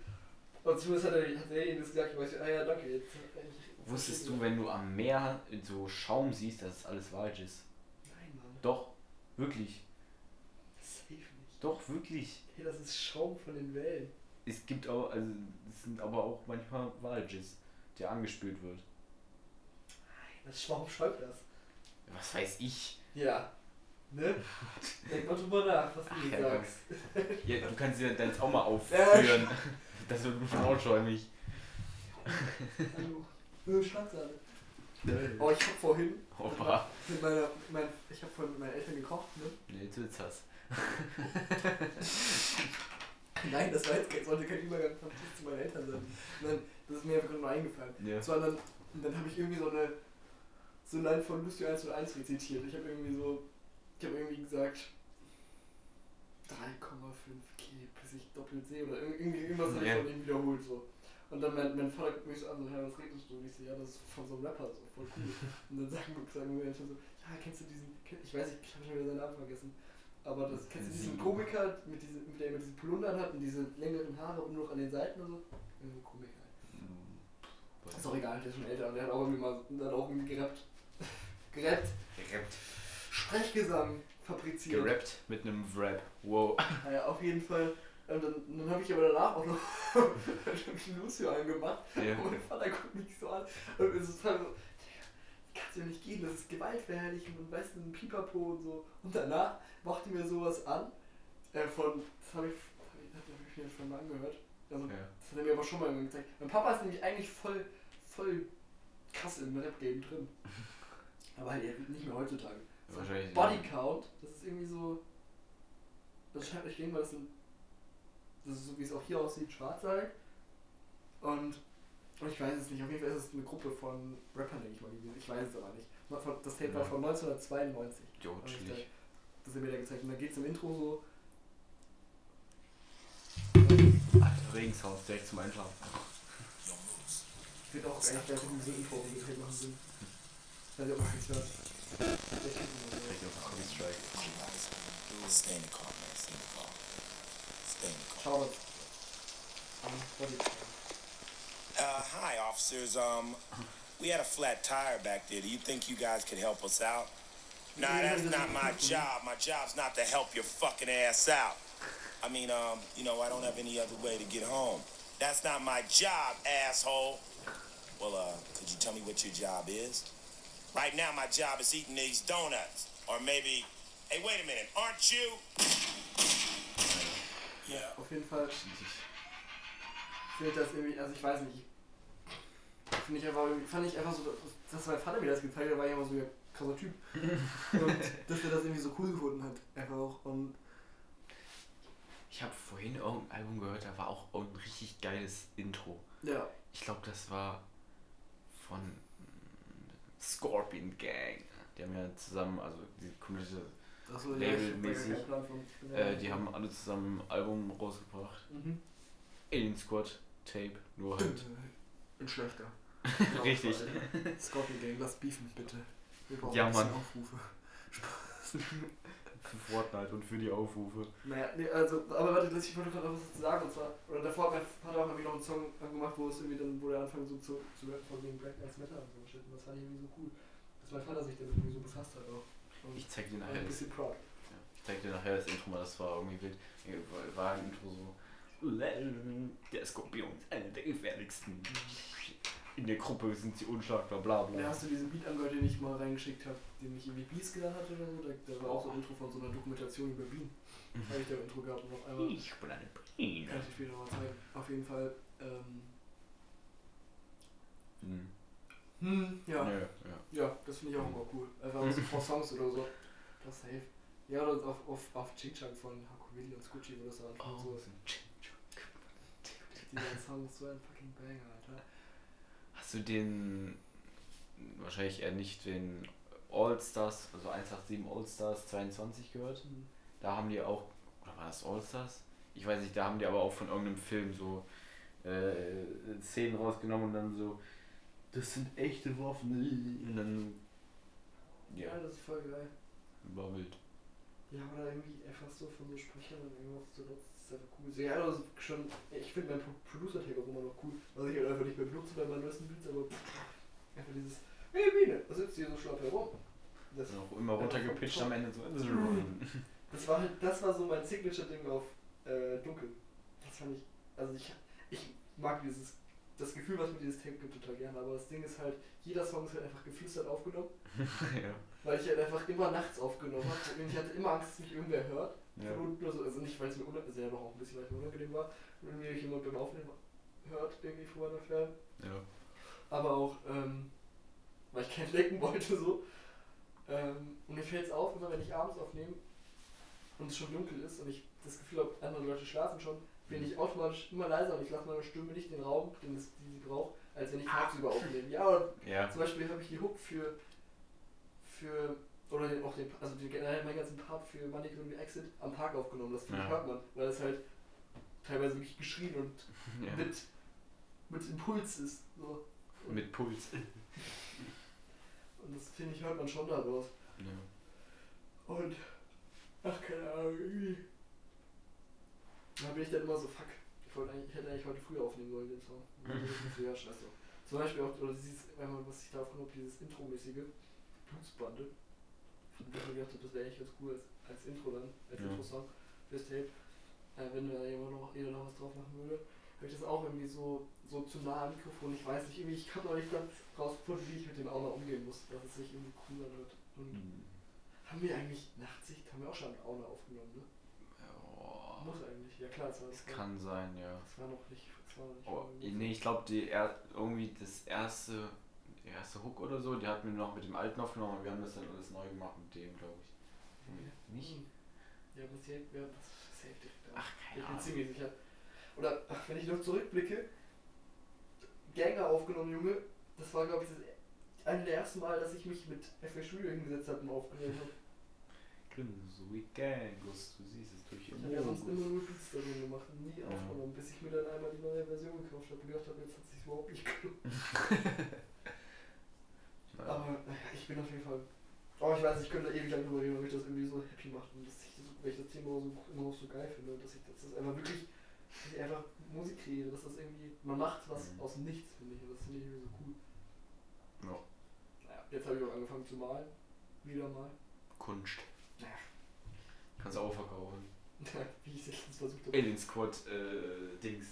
Und zumindest hat er hat derjenige das gesagt, ich weiß, ah ja, danke. Jetzt, ich, Wusstest du, wenn du am Meer so Schaum siehst, dass es alles falsch ist? Nein, Mann. Doch, wirklich. Safe nicht. Doch, wirklich. Hey, das ist Schaum von den Wellen. Es gibt auch, also es sind aber auch manchmal Walges, der angespült wird. Das warum schreibt das? Was weiß ich. Ja. Ne? Denk mal drüber nach, was du Ach, ja, sagst. Ja, du kannst dir dann jetzt auch mal aufführen. Das wird bestimmt auch schäumig. Hallo. Nur Schlagsahne. Oh, ich hab vorhin Opa. mit meiner, mein, ich hab vorhin mit meinen Eltern gekocht, ne? Nee, jetzt wird's Hass. Nein, das war jetzt kein, sollte kein Übergang von Tisch zu meinen Eltern sein. Nein, das ist mir einfach nur eingefallen. Ja. Das war dann, und dann habe ich irgendwie so eine so eine Line von Lucio 101 rezitiert. Ich habe irgendwie so, ich habe irgendwie gesagt, 3,5K, bis ich doppelt sehe oder irgendwie irgendwas habe ich von ihm wiederholt so. Und dann mein, mein Vater guckt mich so an, so, ja, was redest du? Und ich so, ja, das ist von so einem Rapper, so, voll cool. Und dann sagen, sagen wir Menschen so, ja, kennst du diesen, ich weiß nicht, ich habe schon wieder seinen Namen vergessen, aber das, kennst du diesen. Komiker, mit diesem, mit der immer diese Pulundern hat und diese längeren Haare und nur noch an den Seiten und so? Irgendein Komiker. Ist auch egal, der ist schon älter und der hat auch irgendwie mal, der hat auch irgendwie gerappt. gerappt. Gerappt. Sprechgesang fabriziert. Gerappt mit einem Rap. Wow. Naja, auf jeden Fall. Und dann, dann habe ich aber danach auch noch Lucio angemacht. Ja. Und mein Vater guckt mich so an und ist total so, Kannst du ja nicht gehen, das ist gewaltverherrlichend und weißt du, ein Pipapo und so. Und danach machte mir sowas an, äh, von, das habe ich, das hab ich, das hab ich mir schon mal angehört. Also, Ja. das hat er mir aber schon mal gezeigt. Mein Papa ist nämlich eigentlich voll, voll krass im Rap-Game drin. Aber halt nicht mehr heutzutage. So Wahrscheinlich. Body Count, das ist irgendwie so. Das scheint ich denke mal, das sind. Das ist so wie es auch hier aussieht, schwarz halt. Und ich weiß es nicht, auf jeden Fall ist es eine Gruppe von Rappern, denke ich mal gewesen. Ich weiß es aber nicht. Das Tape war von 1992. Jo, ich chillig. Das hat mir da gezeigt. Und da geht es im Intro so. Alter, Regensounds direkt zum Einschlafen. Wird auch eigentlich gleich in diesem Intro Tape machen Sinn. Ich weiß nicht, ob man es hört. Stay in the car, man. Stay in the car. Stay in the car. Schau das. An Body Count. Uh, hi, officers. Um, we had a flat tire back there. Do you think you guys could help us out? Nah, that's not my job. My job's not to help your fucking ass out. I mean, um, you know, I don't have any other way to get home. That's not my job, asshole. Well, uh, could you tell me what your job is? Right now, my job is eating these donuts. Or maybe, hey, wait a minute, aren't you? Yeah. Auf jeden Fall finde ich das irgendwie, also ich weiß nicht, finde ich einfach irgendwie, fand ich einfach so, dass mein Vater mir das gezeigt hat, war ich immer so ein krasser Typ. Und dass er das irgendwie so cool gefunden hat, einfach auch. Und Ich habe vorhin irgendein Album gehört, da war auch ein richtig geiles Intro. ja, Ich glaube, das war von Scorpion Gang. Die haben ja zusammen, also die das so, Labelmäßig. äh, die haben alle zusammen ein Album rausgebracht. Mhm. Alien Squad Tape, nur halt. Ein schlechter. Richtig. Scorpion Gang, lass beefen, bitte. Wir brauchen Ja, ein bisschen Mann. Aufrufe. Spaß. Für Fortnite und für die Aufrufe. Naja, nee, also, aber warte, lass- ich wollte gerade noch was dazu sagen. Und zwar, oder davor hat mein Vater auch irgendwie noch einen Song angemacht, wo es irgendwie dann, wo der anfängt so zu, zu rappen von wegen Black Lives Matter und so Shit. Und das fand ich irgendwie so cool. Dass mein Vater sich damit irgendwie so befasst hat auch. Und Ich zeig dir nachher ein bisschen proud. ja, ich zeig dir nachher das Intro mal, das war irgendwie wild. War- War ein Intro so. Der Skorpion ist einer der gefährlichsten. In der Gruppe sind sie unschlagbar, bla Ja, bla. hast du diesen Beat angehört, den ich mal reingeschickt habe, den ich irgendwie Beast genannt hatte oder so? Da, da war auch so ein Intro von so einer Dokumentation über Bienen. Habe ich da ein Intro gehabt und auf einmal. Ich bin eine Biene. Kann ich dir später noch mal zeigen. Auf jeden Fall. Ähm, Hm. hm, ja. Ja, ja. Ja, das finde ich auch immer cool. Einfach so vor Songs oder so. Das safe. Ja, oder auf, auf, auf Ching Chang von Hakuwili und Scoochie, wo das da anfängt. Oh, So, dieser Song ist so ein fucking Banger, Alter. Hast du den, wahrscheinlich eher nicht den All-Stars, also 187 All-Stars 22 gehört? Mhm. Da haben die auch, oder war das All-Stars? Ich weiß nicht, da haben die aber auch von irgendeinem Film so äh, Szenen rausgenommen und dann so, das sind echte Waffen. Und dann, Ja, ja, das ist voll geil. war wild. Ja, oder irgendwie einfach so von so Sprechern und irgendwas zu nutzen, ist einfach cool. So, ja, ist schon, ich finde mein Pro- Producer-Tag auch immer noch cool, was ich halt einfach nicht mehr benutze bei meinen neuesten Beats, aber einfach dieses, hey Biene, was sitzt hier so schlapp herum? Das, Und auch immer runtergepitcht am Ende so. das war halt, das war so mein Signature-Ding auf äh, Dunkel. Das fand ich, also ich, ich mag dieses, das Gefühl, was mir dieses Tape gibt, total gerne, aber das Ding ist halt, jeder Song ist halt einfach geflüstert aufgenommen, ja. weil ich halt einfach immer nachts aufgenommen habe und ich hatte immer Angst, dass mich irgendwer hört. Ja. So, also nicht, weil es mir unangenehm, selber auch ein bisschen unangenehm war, wenn mir jemand beim Aufnehmen hört, irgendwie von meiner Ferne. ja. Aber auch, ähm, weil ich keinen lecken wollte so. Ähm, und mir fällt es auf, immer wenn ich abends aufnehme und es schon dunkel ist und ich das Gefühl habe, andere Leute schlafen schon, bin ich automatisch immer leiser und ich lasse meiner Stimme nicht den Raum, den es, die sie braucht, als wenn ich tagsüber aufnehme. Ja, oder Ja. zum Beispiel habe ich die Hook für, für oder auch den, also den, generell meinen ganzen Part für Money Green Exit am Tag aufgenommen. Das finde ich Ja. hört man, weil es halt teilweise wirklich geschrien und Ja. mit, mit Impuls ist. So. Und, Mit Puls. und das finde ich hört man schon daraus. Ja. Und ach keine Ahnung, irgendwie. Da bin ich dann immer so, fuck, ich, wollte eigentlich, ich hätte eigentlich heute früh aufnehmen sollen den Song. Ja, scheiße. Zum Beispiel auch, oder dieses, wenn man, was ich da aufgenommen habe, dieses Intro-mäßige Bluesbande. Ich habe, das wäre eigentlich ganz cool als, als Intro dann, als Ja. Intro-Song fürs Tape. Äh, wenn da jemand noch, jeder noch was drauf machen würde. Habe ich das auch irgendwie so, so zu nah am Mikrofon. Ich weiß nicht, irgendwie, ich kann noch nicht ganz rausfinden, wie ich mit dem auch noch umgehen muss, dass es sich irgendwie cool anhört. Und haben wir eigentlich Nachtsicht? Haben wir auch schon mit Auna aufgenommen, ne? Ja. Muss eigentlich. Ja klar, das war, Das kann sein, ja. das war noch nicht. Das war noch nicht Oh, nee, ich glaube, die er irgendwie das erste, der erste Hook oder so, die hatten wir noch mit dem alten aufgenommen und wir haben das dann alles neu gemacht mit dem, glaube ich. Nee. Nicht? Hm. Ja, aber safe, ja, das ist safe direkt. Ach, keine ich bin Ahnung. ziemlich sicher. Oder, ach, wenn ich noch zurückblicke, Ganger aufgenommen, Junge, das war, glaube ich, das eine der ersten Mal, dass ich mich mit FL Studio hingesetzt habe und aufgenommen habe. So wie Gangos, du siehst es durch Ich habe ja sonst immer nur Beats darin gemacht und nie Ja. aufgenommen, bis ich mir dann einmal die neue Version gekauft habe und gedacht habe, jetzt hat sich überhaupt nicht gelohnt. Ja. Aber ich bin auf jeden Fall. Oh, ich weiß, ich könnte da ewig lang drüber reden, weil mich das irgendwie so happy macht und dass ich, das, weil ich das Thema so, immer noch so geil finde. Dass ich das, das einfach wirklich, dass ich einfach Musik kreiere, dass das irgendwie, man macht was Mhm. aus Nichts, finde ich. Und das finde ich irgendwie so cool. Ja. Naja, jetzt habe ich auch angefangen zu malen. Wieder mal. Kunst. Naja, Kannst du auch verkaufen. wie ich es letztens versucht habe. Alien Squad äh, Dings.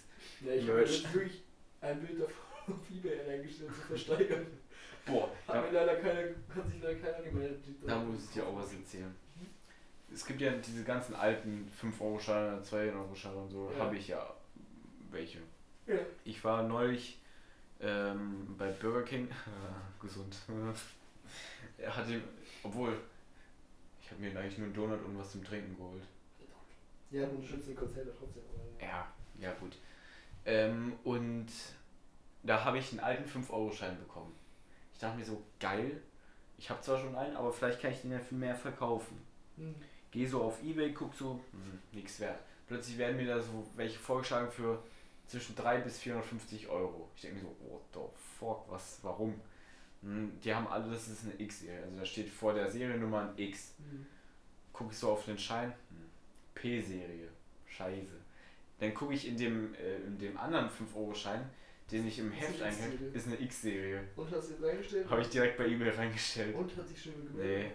Ja, ich habe wirklich ein Bild davon auf Ebay reingestellt zu versteigern. Boah, Hat da, mir leider keiner, hat sich leider keiner gemeldet. da muss ich dir auch was erzählen. Es gibt ja diese ganzen alten 5-Euro-Scheine, 2-Euro-Scheine und so, Ja. habe ich ja welche. Ja. Ich war neulich ähm, bei Burger King. gesund. er hatte, obwohl, ich habe mir eigentlich nur einen Donut und was zum Trinken geholt. Ja, unterstützt den Konzert ja trotzdem. Ja, ja gut. Ähm, und da habe ich einen alten 5-Euro-Schein bekommen. Ich dachte mir so, geil, ich habe zwar schon einen, aber vielleicht kann ich den ja für mehr verkaufen. Hm. Geh so auf Ebay, guck so, hm, nichts wert. Plötzlich werden mir da so welche vorgeschlagen für zwischen 3 bis 450 Euro. Ich denke mir so, what the fuck, was, warum? Hm, Die haben alle, das ist eine X-Serie, also da steht vor der Seriennummer ein X. Hm. Gucke ich so auf den Schein, hm, P-Serie, scheiße. Dann gucke ich in dem, äh, in dem anderen 5-Euro-Schein, den ich im Heft X-Serie. ist eine X-Serie. Und hast du jetzt reingestellt? Habe ich direkt bei Ebay reingestellt. Und hat sich schon Nee. gemeldet?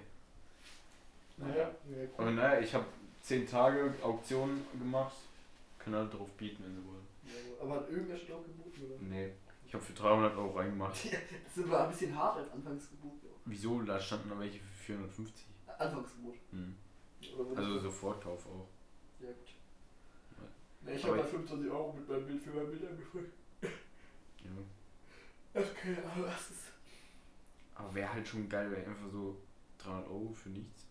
Naja, ja, Aber cool. naja, ich habe 10 Tage Auktionen gemacht. Können halt drauf bieten, wenn sie wollen. Ja, Aber hat irgendwer schon auch geboten, oder? Nee. Ich habe für 300 Euro reingemacht. Das war ein bisschen hart als Anfangsgebot. Wieso? Da standen da welche für 450. Ja. Anfangsgebot. Hm. Also Sofortkauf auch. Ja, gut. Ja. Ich habe bei ich- 25 Euro mit meinem Bild für mein Bild angefangen. Ja. Okay, aber was ist. Aber wäre halt schon geil, wäre einfach so 300 Euro für nichts.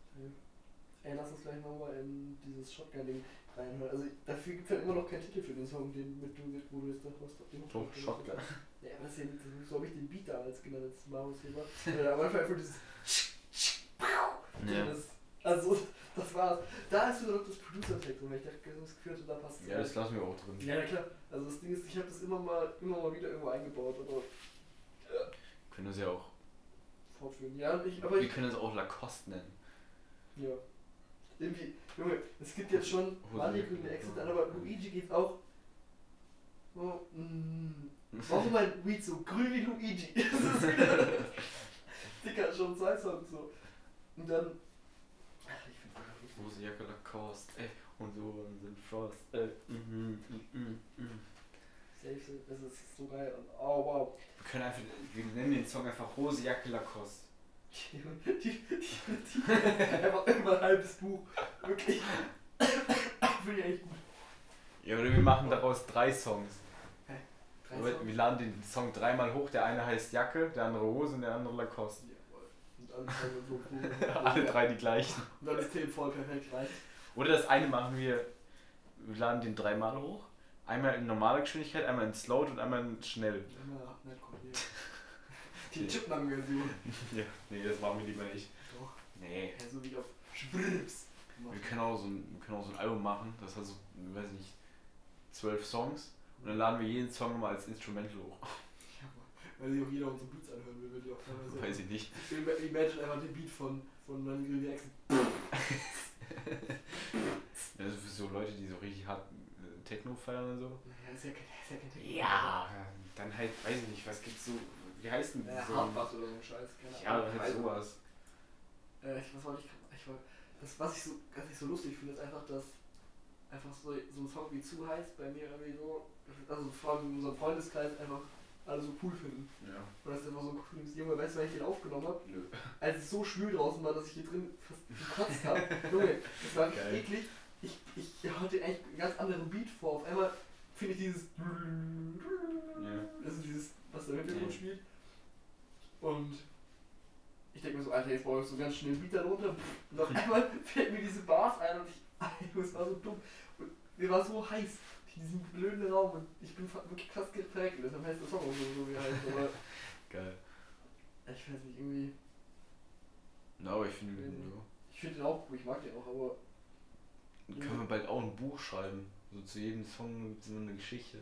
Ey, lass uns gleich nochmal in dieses Shotgun-Ding reinhören. Also, dafür gibt es halt immer noch keinen Titel für den Song, den mit du, wo du jetzt noch was den Doch, Shotgun. Ja, aber das ist ja nicht, so habe ich den Beat damals genannt, als Marusheber. äh, am Anfang einfach dieses. Ja. Das, also, das war's. Da ist nur noch das Producer-Tag drin, weil ich dachte, das Gefühl hatte, da passt es Ja, das lassen wir auch drin. Ja, na klar. Also, das Ding ist, ich habe das immer mal, immer mal wieder irgendwo eingebaut, aber Können das ja auch. fortführen. Ja, ich, aber Wir ich. können das auch Lacoste nennen. Ja. Irgendwie, Junge, es gibt jetzt schon Money Green Exit an, aber Luigi geht auch. Oh, mm, warum mein Weed so grün wie Luigi? Das ist wieder. Dicker, schon zwei Songs so. Und dann. Hose, Jacke, Lacoste, ey. Und so sind Frost, ey. Mhm, mhm, mhm. Safe, safe, das ist so geil. Und, oh, wow. Wir können einfach, wir nennen den Song einfach Hose, Jacke, Lacoste. Die, die, die, die, einfach immer ein halbes Buch. Wirklich. Finde ich eigentlich gut. Ja, oder wir machen daraus drei Songs. Drei Aber Songs. Wir laden den Song dreimal hoch. Der eine heißt Jacke, der andere Hose und der andere Lacoste. Alle drei so cool. Alle drei die gleichen. Und dann ist Themen voll perfekt reicht. Oder das eine machen wir, wir laden den dreimal hoch. Einmal in normaler Geschwindigkeit, einmal in Slowed und einmal in schnell. Nicht kopiert. Die Chipmunk-Version. Ja, nee, das machen wir lieber nicht. Doch. Nee. Ja, so wie auf Schwrips. Wir können auch so ein, wir können auch so ein Album machen, das hat so, ich weiß nicht, zwölf Songs und dann laden wir jeden Song mal als Instrumental hoch. Weil sich auch jeder unsere Beats anhören will, würde ich auch teilweise. Weiß ich nicht. Ich imagine einfach den Beat von, von Grill Exen. Also für so Leute, die so richtig hart äh, Techno feiern und so. Naja, ist ja kein, ist ja kein Technik. Ja, dann halt, weiß ich nicht, was gibt's so, wie heißt denn Ja, so? Hardbass oder so ein Scheiß. Keine Ja, Ahnung. halt sowas. Äh, ich, was wollte ich, ich wollte, das, was ich so, was ich so lustig finde, ist einfach, dass einfach so, so ein Song wie zu heiß bei mir irgendwie so, also vor allem in unserem Freundeskreis einfach alle so cool finden. Ja. Und das ist einfach so ein cooles Junge, weißt du, weil ich den aufgenommen habe? Nö. Als es so schwül draußen war, dass ich hier drin fast gekotzt habe. Junge, das war Geil. eklig. Ich, ich hatte eigentlich einen ganz anderen Beat vor. Auf einmal finde ich dieses. Das ist dieses, was da im Hintergrund Ja. spielt. Und ich denke mir so, Alter, jetzt brauche ich so ganz schnell einen Beat darunter. Und auf einmal fällt mir diese Bars ein und ich. Es war so dumm. Und mir war so heiß in diesem blöden Raum und ich bin wirklich krass geprägt. Deshalb heißt der Song auch so, so wie heißt. Aber Geil. ich weiß nicht, irgendwie. Na, aber ich finde, Nee. ja. Ich finde den auch gut, ich mag den auch, aber können wir bald auch ein Buch schreiben. So zu jedem Song gibt es immer eine Geschichte.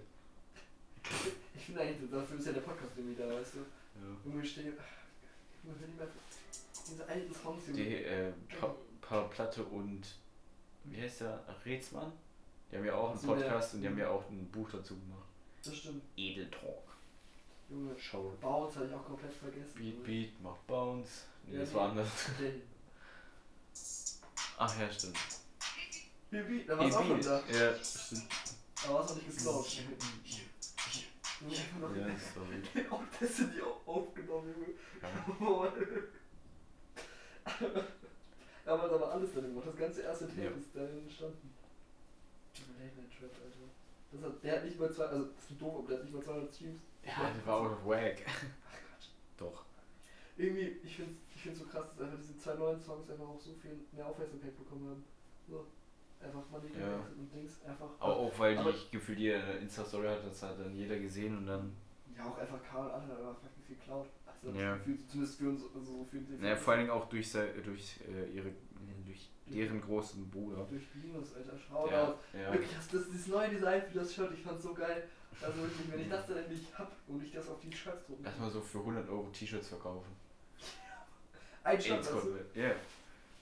ich finde eigentlich, dafür ist ja der Podcast irgendwie da, weißt du? Ja. Irgendwie wenn ich mal diese alten Songs. Die äh, pa Paul Platte und wie heißt der? Rätsmann? Die haben ja auch einen Podcast und die haben ja auch ein Buch dazu gemacht. Das stimmt. Edel Talk. Junge, Show. Bounce hatte ich auch komplett vergessen. Beat, Beat, mach Bounce. Nee, Ja, das nee. war anders. Der Ach ja, stimmt. Beat, Beat, da war es auch schon da. Ja, stimmt. Da war es auch nicht noch- Ja, wild. Auch das sind die auch aufgenommen, Junge. Ja. Boah. Aber da war alles drin gemacht. Das ganze erste Tape Ja. ist da entstanden. Trap, Alter. Das hat, der hat nicht mal zwei, also das ist doof, aber der hat nicht mal 200 Streams. Ja, das war auch wack. Ach Quatsch. Doch. Irgendwie, ich finde ich find's so krass, dass einfach diese zwei neuen Songs einfach auch so viel mehr Aufmerksamkeit bekommen haben. So. Einfach Money Ja. und Dings. Einfach. Aber auch weil Aber- die gefühlt jeder Insta-Story hat, das hat dann jeder gesehen und dann. Ja, auch einfach Karl Anna, aber fucking viel Cloud. Also Ja. Gefühl, zumindest für uns, also so für den Naja, vor allen Dingen auch durch, durch äh, ihre durch deren großen Bruder. Durch Linus, Alter. Shoutout. Ja, ja. Wirklich, das, das, dieses neue Design für das Shirt, ich fand's so geil. Also wirklich, wenn ich das dann endlich hab und ich das auf die Shirts drucken Erstmal so für 100 Euro T-Shirts verkaufen. Ein Shirt, das du? mit.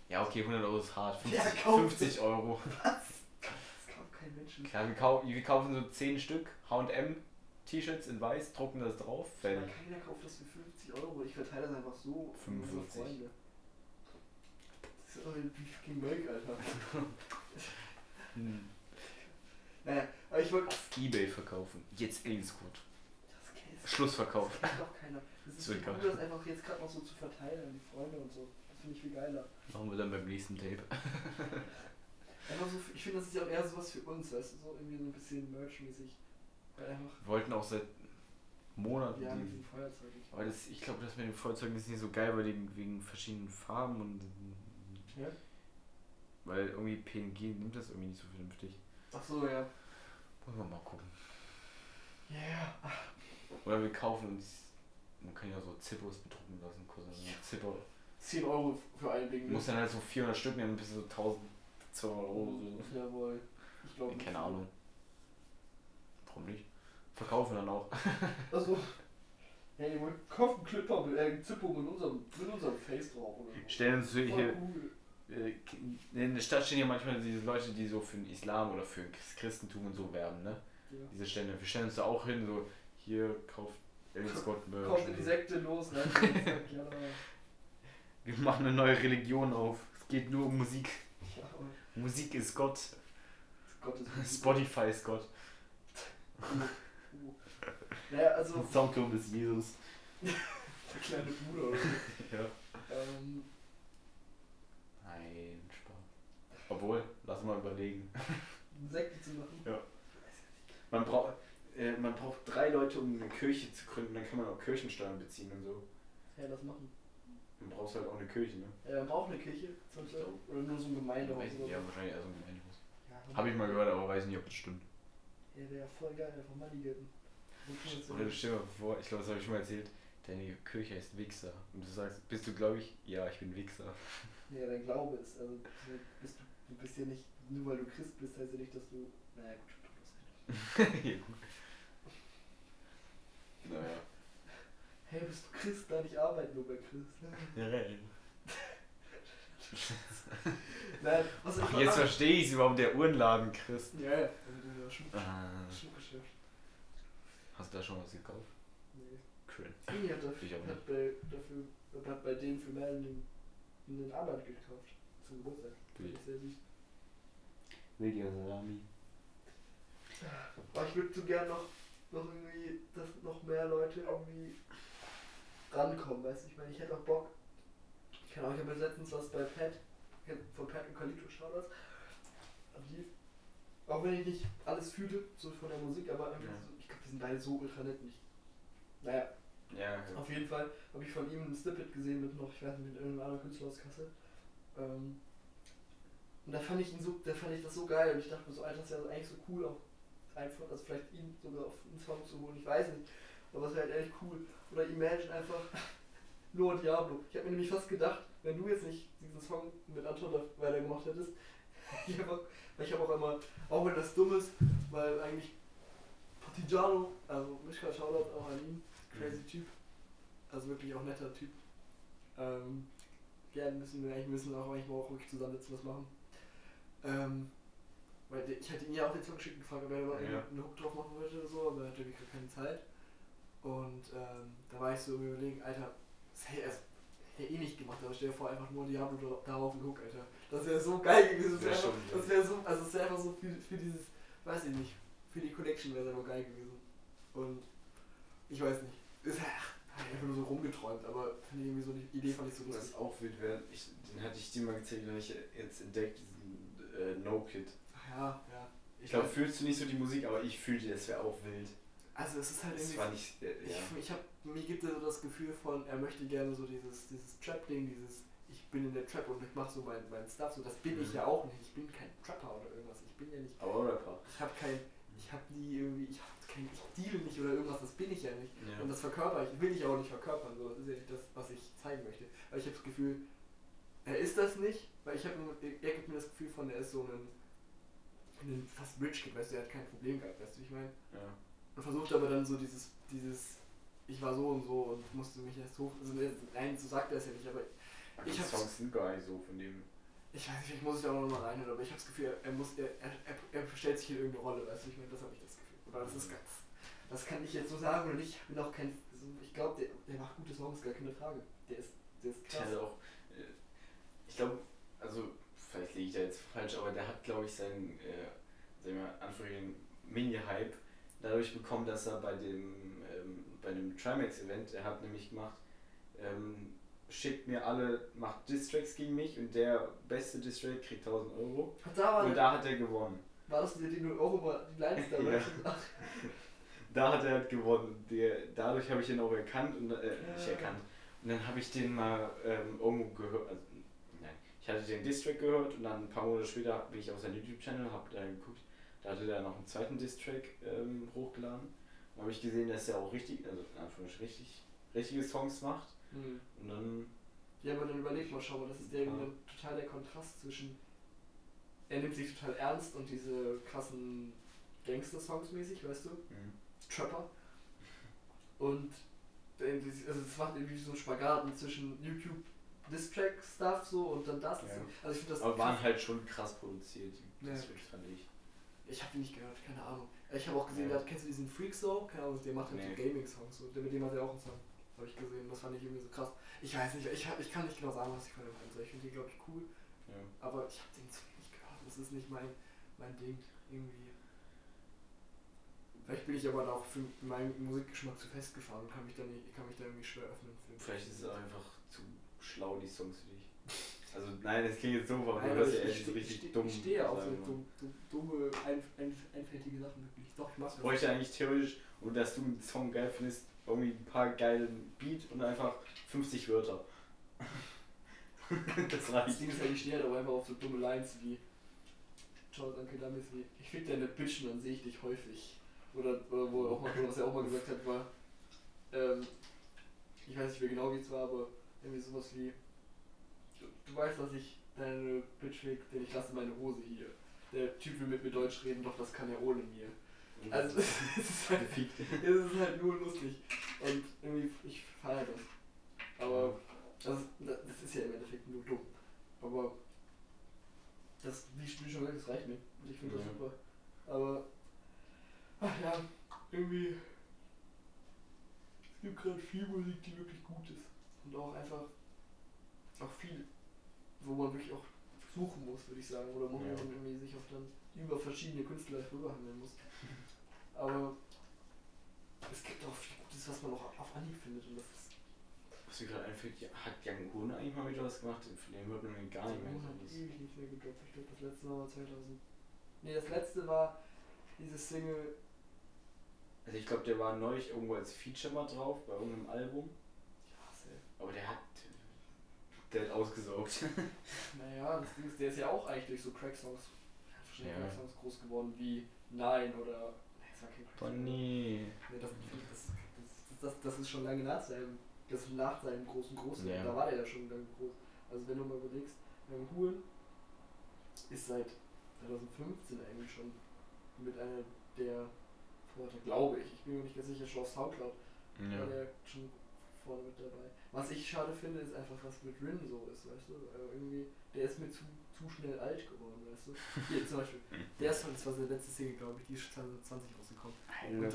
Ja. Okay, 100 Euro ist hart. 50, Ja, kauf 50 Euro. Das kauft kein Mensch. Klar, wir, kau wir kaufen so 10 Stück HM T-Shirts in weiß, drucken das drauf, fertig. keiner kauft das für 50 Euro. Ich verteile das einfach so. für meine 45. Freunde. Das ist doch wie fucking Milk, Alter. Hm. Naja, aber ich wollte. Auf Ebay verkaufen. Jetzt Alienscode. Das kennt Schlussverkauf. Das kennt doch keiner. Das ist geil. cooler, das einfach jetzt gerade noch so zu verteilen an die Freunde und so. Das finde ich viel geiler. Machen wir dann beim nächsten Tape. Einfach so, ich finde, das ist ja auch eher sowas für uns, weißt du, so irgendwie so ein bisschen Merch-mäßig. Wir wollten auch seit Monaten ja, mit diesen. dem Feuerzeug. Ich Aber das, ich glaube, das mit den Feuerzeugen ist nicht so geil, weil wegen verschiedenen Farben und. Ja? Weil irgendwie PNG nimmt das irgendwie nicht so vernünftig. Ach so, ja. Wollen wir mal gucken. Ja, yeah. Oder wir kaufen uns. Man kann ja so Zippos bedrucken lassen. kostet so ein Zippo. 10 Euro für ein Ding. Du musst dann halt so 400 Stück nehmen, bis so 1200 Euro. So. Jawohl. Ich glaube Keine Ahnung. Warum nicht? Verkaufen dann auch. Also, ja, ihr wollt kaufen Clipper mit, äh, Zippo mit unserem, mit unserem Face drauf oder so. Stellen uns hier. cool. Äh, in der Stadt stehen ja manchmal diese Leute, die so für den Islam oder für das Christentum und so werben, ne? Ja. Diese Stände. Wir stellen uns da auch hin, so hier kauft Elton Scott Merch. Kommt in die Sekte los, ne? Wir machen eine neue Religion auf. Es geht nur um Musik. ja, Musik ist Gott. Gottes Spotify ist Gott. Naja, also, Soundcloud ist Jesus. der kleine Bruder oder so. Ja. Ähm, Nein, Spaß. Obwohl, lass mal überlegen. Sekte zu machen. Ja. Man braucht, äh, man braucht drei Leute, um eine Kirche zu gründen, dann kann man auch Kirchensteuern beziehen und so. Ja, das machen. Man braucht halt auch eine Kirche, ne? Ja, man braucht eine Kirche, 20 Euro. Oder nur so ein Gemeindehaus oder ja, wahrscheinlich eher so ein Gemeindehaus. Ja, Habe ich mal gehört, aber weiß nicht, ob das stimmt. Ja, wäre ja voll geil, einfach Money gelten. Oder stell dir mal vor, ich glaube, das habe ich schon mal erzählt, deine Kirche heißt Wichser. Und du sagst, bist du gläubig? Ja, ich bin Wichser. ja, dein Glaube ist. Also du bist, du, du bist ja nicht, nur weil du Christ bist, heißt ja nicht, dass du. Naja gut, du bist ja, gut. Naja. Hey, bist du Christ? Nein, ich arbeite nur bei Christ. Nein, was ich Ach, jetzt verstehe ich es überhaupt, der Uhrenladen Christ. Ja, ja, also dieser Schmuck, Ah, Schmuckgeschäft. hast du da schon was gekauft? Nee. Cringe. Tini hat, dafür, Ich hat, bei, dafür, hat bei denen für Merlin einen Arbeit gekauft. Zum Geburtstag. Wild. ich sehr süß. Video Salami. Aber ich würde so gern noch, noch irgendwie, dass noch mehr Leute irgendwie rankommen, weißt du? Ich meine, ich hätte auch Bock. Ich kann auch, ich habe letztens was bei Pat, ich hab von Pat und Kalito Shoutouts. an die. Auch wenn ich nicht alles fühle, so von der Musik, aber irgendwie Ja. so, ich glaube, die sind beide so ultra nett. Nicht. Naja, Ja, auf jeden Fall habe ich von ihm ein Snippet gesehen mit noch, ich weiß nicht, mit irgendeinem anderen Künstler aus Kassel. Ähm, und da fand ich ihn so, da fand ich das so geil und ich dachte mir so, Alter, das ist ja eigentlich so cool, auch einfach, also vielleicht ihn sogar auf einen Song zu holen, ich weiß nicht. Aber es wäre halt echt cool. Oder Imagine einfach Lord Diablo. Ich habe mir nämlich fast gedacht, wenn du jetzt nicht diesen Song mit Anton da weitergemacht hättest, ich hab auch, weil habe auch immer, auch wenn das dumm ist, weil eigentlich Partigiano, also Mischka Shoutout auch an ihn, crazy Typ, also wirklich auch netter Typ. Ähm, gerne müssen wir eigentlich müssen auch eigentlich mal auch wirklich zusammensitzen, was machen. Ähm, weil ich hatte ihn ja auch den Song geschickt gefragt, ob er da Ja. einen Hook drauf machen wollte oder so, aber er hatte wirklich keine Zeit. Und ähm, da war ich so Überlegen, Alter, das hätte er eh nicht gemacht, aber stell dir vor, einfach nur Diablo da- darauf einen Hook, Alter. Das wäre so geil gewesen. Das Wär wäre schon einfach- das wäre so, also es wäre einfach so für, für dieses, weiß ich nicht, für die Collection wäre es einfach geil gewesen. Und ich weiß nicht, ich einfach nur so rumgeträumt, aber finde ich irgendwie so die Idee fand ich so Das lustig. ist auch wild werden. Ich, den hatte ich dir mal gezeigt, den habe ich jetzt entdeckt, diesen äh, No-Kid. Ja, ja. Ich glaube, weiß- fühlst du nicht so die Musik, aber ich fühlte, das wäre auch wild. also es ist halt Das irgendwie. nicht. Äh, Ich, ja. ich hab, mir gibt er so das Gefühl von, er möchte gerne so dieses, dieses Trap-Ding, dieses, ich bin in der Trap und ich mache so mein, mein Stuff, so das bin ich Mhm. ja auch nicht. Ich bin kein Trapper oder irgendwas. Ich bin ja nicht, Aber Rapper. ich habe kein, ich habe nie irgendwie, ich hab kein, ich deal nicht oder irgendwas, das bin ich ja nicht. Ja. Und das verkörper ich, will ich auch nicht verkörpern, so, das ist ja nicht das, was ich zeigen möchte. Weil ich habe das Gefühl, er ist das nicht, weil ich habe, er gibt mir das Gefühl von, er ist so ein, ein fast Rich Kid, weißt du, er hat kein Problem gehabt, weißt du, wie ich meine? ja. Und versucht aber dann so dieses, dieses, ich war so und so und musste mich erst hoch, also ne, nein, so sagt er es ja nicht, aber Die Ich hab's- Songs sind gar nicht so von dem. Ich weiß nicht, vielleicht muss ich auch noch mal reinhören, aber ich habe das Gefühl, er muss, er, er, er, stellt sich in irgendeine Rolle, weißt du, ich meine, das habe ich das Gefühl. Oder das ist ganz, das kann ich jetzt so sagen oder nicht, ich bin auch kein, also ich glaube, der, der macht gute Songs, gar keine Frage. Der ist, der ist Der krass. hat auch. Äh, ich glaube, also, vielleicht liege ich da jetzt falsch, aber der hat, glaube ich, seinen, äh, sagen wir mal, Anführungszeichen Mini-Hype dadurch bekommen, dass er bei dem, ähm, bei dem Trimax-Event, er hat nämlich gemacht, ähm, schickt mir alle, macht Distracks gegen mich und der beste Distrack kriegt 1000 Euro. Da war, Und da hat er gewonnen. war das der, den du auch immer die da Ja. Da hat er halt gewonnen. Der, dadurch habe ich ihn auch erkannt und äh, nicht Ja. erkannt. Und dann habe ich den mal ähm, irgendwo gehört. Also, nein, ich hatte den Distrack gehört und dann ein paar Monate später bin ich auf seinen YouTube-Channel, habe da geguckt. Da hatte der noch einen zweiten Distrack ähm, hochgeladen. Da habe ich gesehen, dass er auch richtig, also in Anführungsstrichen richtig, richtige Songs macht. Hm. Und dann, Ja, aber dann überleg mal, schau mal, das ist der, Ja. total der Kontrast zwischen. Er nimmt sich total ernst und diese krassen Gangster-Songs mäßig, weißt du? mh, Trapper. Und äh, also es macht irgendwie so einen Spagaten zwischen YouTube Distrack-Stuff so und dann das. Ja. So. Also ich finde das. aber waren krass. halt schon krass produziert, die Ja. Distracks, fand ich. Ich habe die nicht gehört, keine Ahnung. Ich habe auch gesehen, Ja. hat, kennst du diesen Freak so? Keine Ahnung, der macht halt Nee. so Gaming-Songs. So. Der- Mit dem hat er auch einen Song. Habe ich gesehen. Das fand ich irgendwie so krass. Ich weiß nicht, ich, ich kann nicht genau sagen, was ich von dem halte. Ich finde die, glaube ich, cool. Ja. Aber ich habe den Song nicht gehört. Das ist nicht mein, mein Ding. Irgendwie. Vielleicht bin ich aber auch für meinen Musikgeschmack zu festgefahren und kann mich da, nicht, kann mich da irgendwie schwer öffnen. Vielleicht ist es einfach zu schlau, die Songs für dich. Also nein, das klingt jetzt so, aber Nein, du hörst ich, ja echt so richtig ich, dumm. ich stehe auf so, sagen wir mal. dumm- dumm- dumme, ein, ein, einfältige Sachen wirklich. Doch, ich mach's Ich bräuchte eigentlich theoretisch, und dass du einen Song geil findest, irgendwie ein paar geilen Beat und einfach 50 Wörter. das Das reicht. Ding ist ich stehe halt auch einfach auf so dumme Lines wie Ciao, danke, damit ich fick deine Bitchen, dann sehe ich dich häufig. Oder, oder wo er auch mal, was er auch mal gesagt hat, war, ähm, ich weiß nicht mehr genau wie es war, aber irgendwie sowas wie, du, du weißt, dass ich deine Bitch fick, denn ich lasse meine Hose hier. Der Typ will mit mir Deutsch reden, doch das kann er ohne mir. Also es ist halt, es ist halt nur lustig. Und irgendwie, ich feiere das. Aber das, das ist ja im Endeffekt nur dumm. Aber das, wie wie schon gesagt, das reicht mir. Und ich finde das Ja. super. Aber, ach ja, irgendwie, es gibt gerade viel Musik, die wirklich gut ist. Und auch einfach, auch viel, wo man wirklich auch suchen muss, würde ich sagen. Oder wo Ja. man irgendwie sich auch dann über verschiedene Künstler rüberhandeln muss. Aber es gibt auch viel Gutes, was man auch auf Anhieb findet. Und das ist Was mir gerade einfällt, hat Jan Kuhn eigentlich mal wieder was gemacht? Von dem hört man gar nicht mehr. Simon hat ewig nicht mehr gedroppt. Ich glaube, das letzte Mal war 2000. Ne, das letzte war dieses Single. Also ich glaube, der war neulich irgendwo als Feature mal drauf bei irgendeinem Album. Ja, safe. Aber der hat. Der hat ausgesaugt. Naja, das Ding ist, der ist ja auch eigentlich durch so Crack-Songs, Ja. Crack-Songs groß geworden, wie Nein oder. Ne, Crack-Song. Bonnie. Nee, das, das, das, das, ist schon lange nach seinem, das nach seinem großen Großen. Ja. Da war der ja schon lange groß. Also wenn du mal überlegst, ähm, Huren ist seit 2015 eigentlich schon mit einer der Vorte, glaube ich. Ich bin mir nicht ganz sicher, schon auf Soundcloud Ja. war der schon vorne mit dabei. Was ich schade finde, ist einfach, was mit Rin so ist, weißt du? Äh, irgendwie, der ist mir zu, zu schnell alt geworden, weißt du? Hier zum Beispiel, der Song, das war seine letzte Single, glaube ich, die ist 2020 rausgekommen. Und das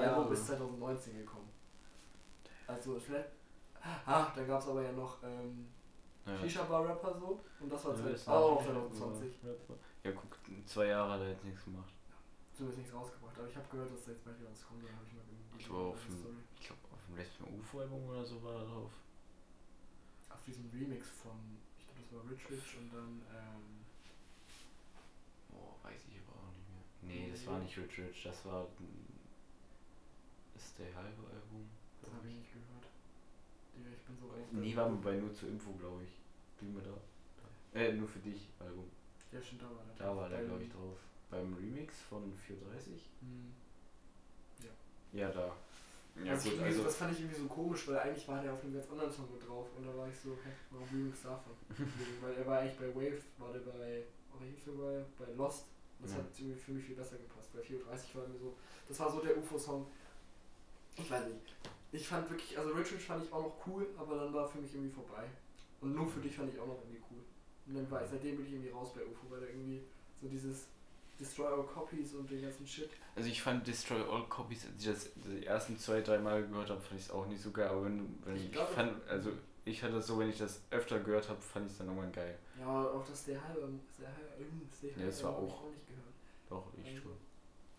Jahre. ist 2019 gekommen. Also vielleicht. Ah, da gab es aber ja noch ähm, Ja. Shisha Bar Rapper so und das war Ja, zwei- ist auch auch 2020. Ja, guck, zwei Jahre hat er jetzt nichts gemacht. Zumindest nichts rausgebracht, aber ich habe gehört, dass da jetzt bald wieder was kommt, da habe ich mal irgendwie Ich war auf glaube, auf dem letzten UFO-Album oder so war er drauf. Auf diesem Remix von, glaube das war Rich Rich und dann ähm, Boah, weiß ich aber auch nicht mehr. Nee, das war nicht Rich Rich, das war das Stay Halbe Album. das habe ich nicht gehört. Ich bin so raus. Nee, war bei nur zur Info, glaube ich. Bin mir da. Äh, nur für dich Album. Ja, stimmt, da war der. Da war der, glaube ich, drauf. Beim Remix von 430? Hm. Ja, da. Ja, also gut, also. das fand ich irgendwie so komisch, weil eigentlich war der auf einem ganz anderen Song mit drauf und da war ich so, hä, warum Remix davon? Weil er war eigentlich bei Wave, war der bei, oh, hieß er bei, bei Lost. Das Ja. hat irgendwie für mich viel besser gepasst. Bei 34 war mir so, das war so der UFO-Song. Ich weiß nicht. Ich fand wirklich, also Richard fand ich auch noch cool, aber dann war für mich irgendwie vorbei. Und nur für dich fand ich auch noch irgendwie cool. Und dann war ich, seitdem bin ich irgendwie raus bei UFO, weil er irgendwie so dieses Destroy Our Copies und den ganzen Shit. Also ich fand Destroy All Copies, als ich das die ersten zwei, drei Mal gehört habe, fand ich es auch nicht so geil. Aber wenn, du- wenn Ich ich, fand, also ich hatte das so, wenn ich das öfter gehört habe, fand ich es dann irgendwann geil. Ja, auch das der halbe, der halbe, der halbe Ja, das war auch- auch nicht gehört. Doch, ich Also, schon.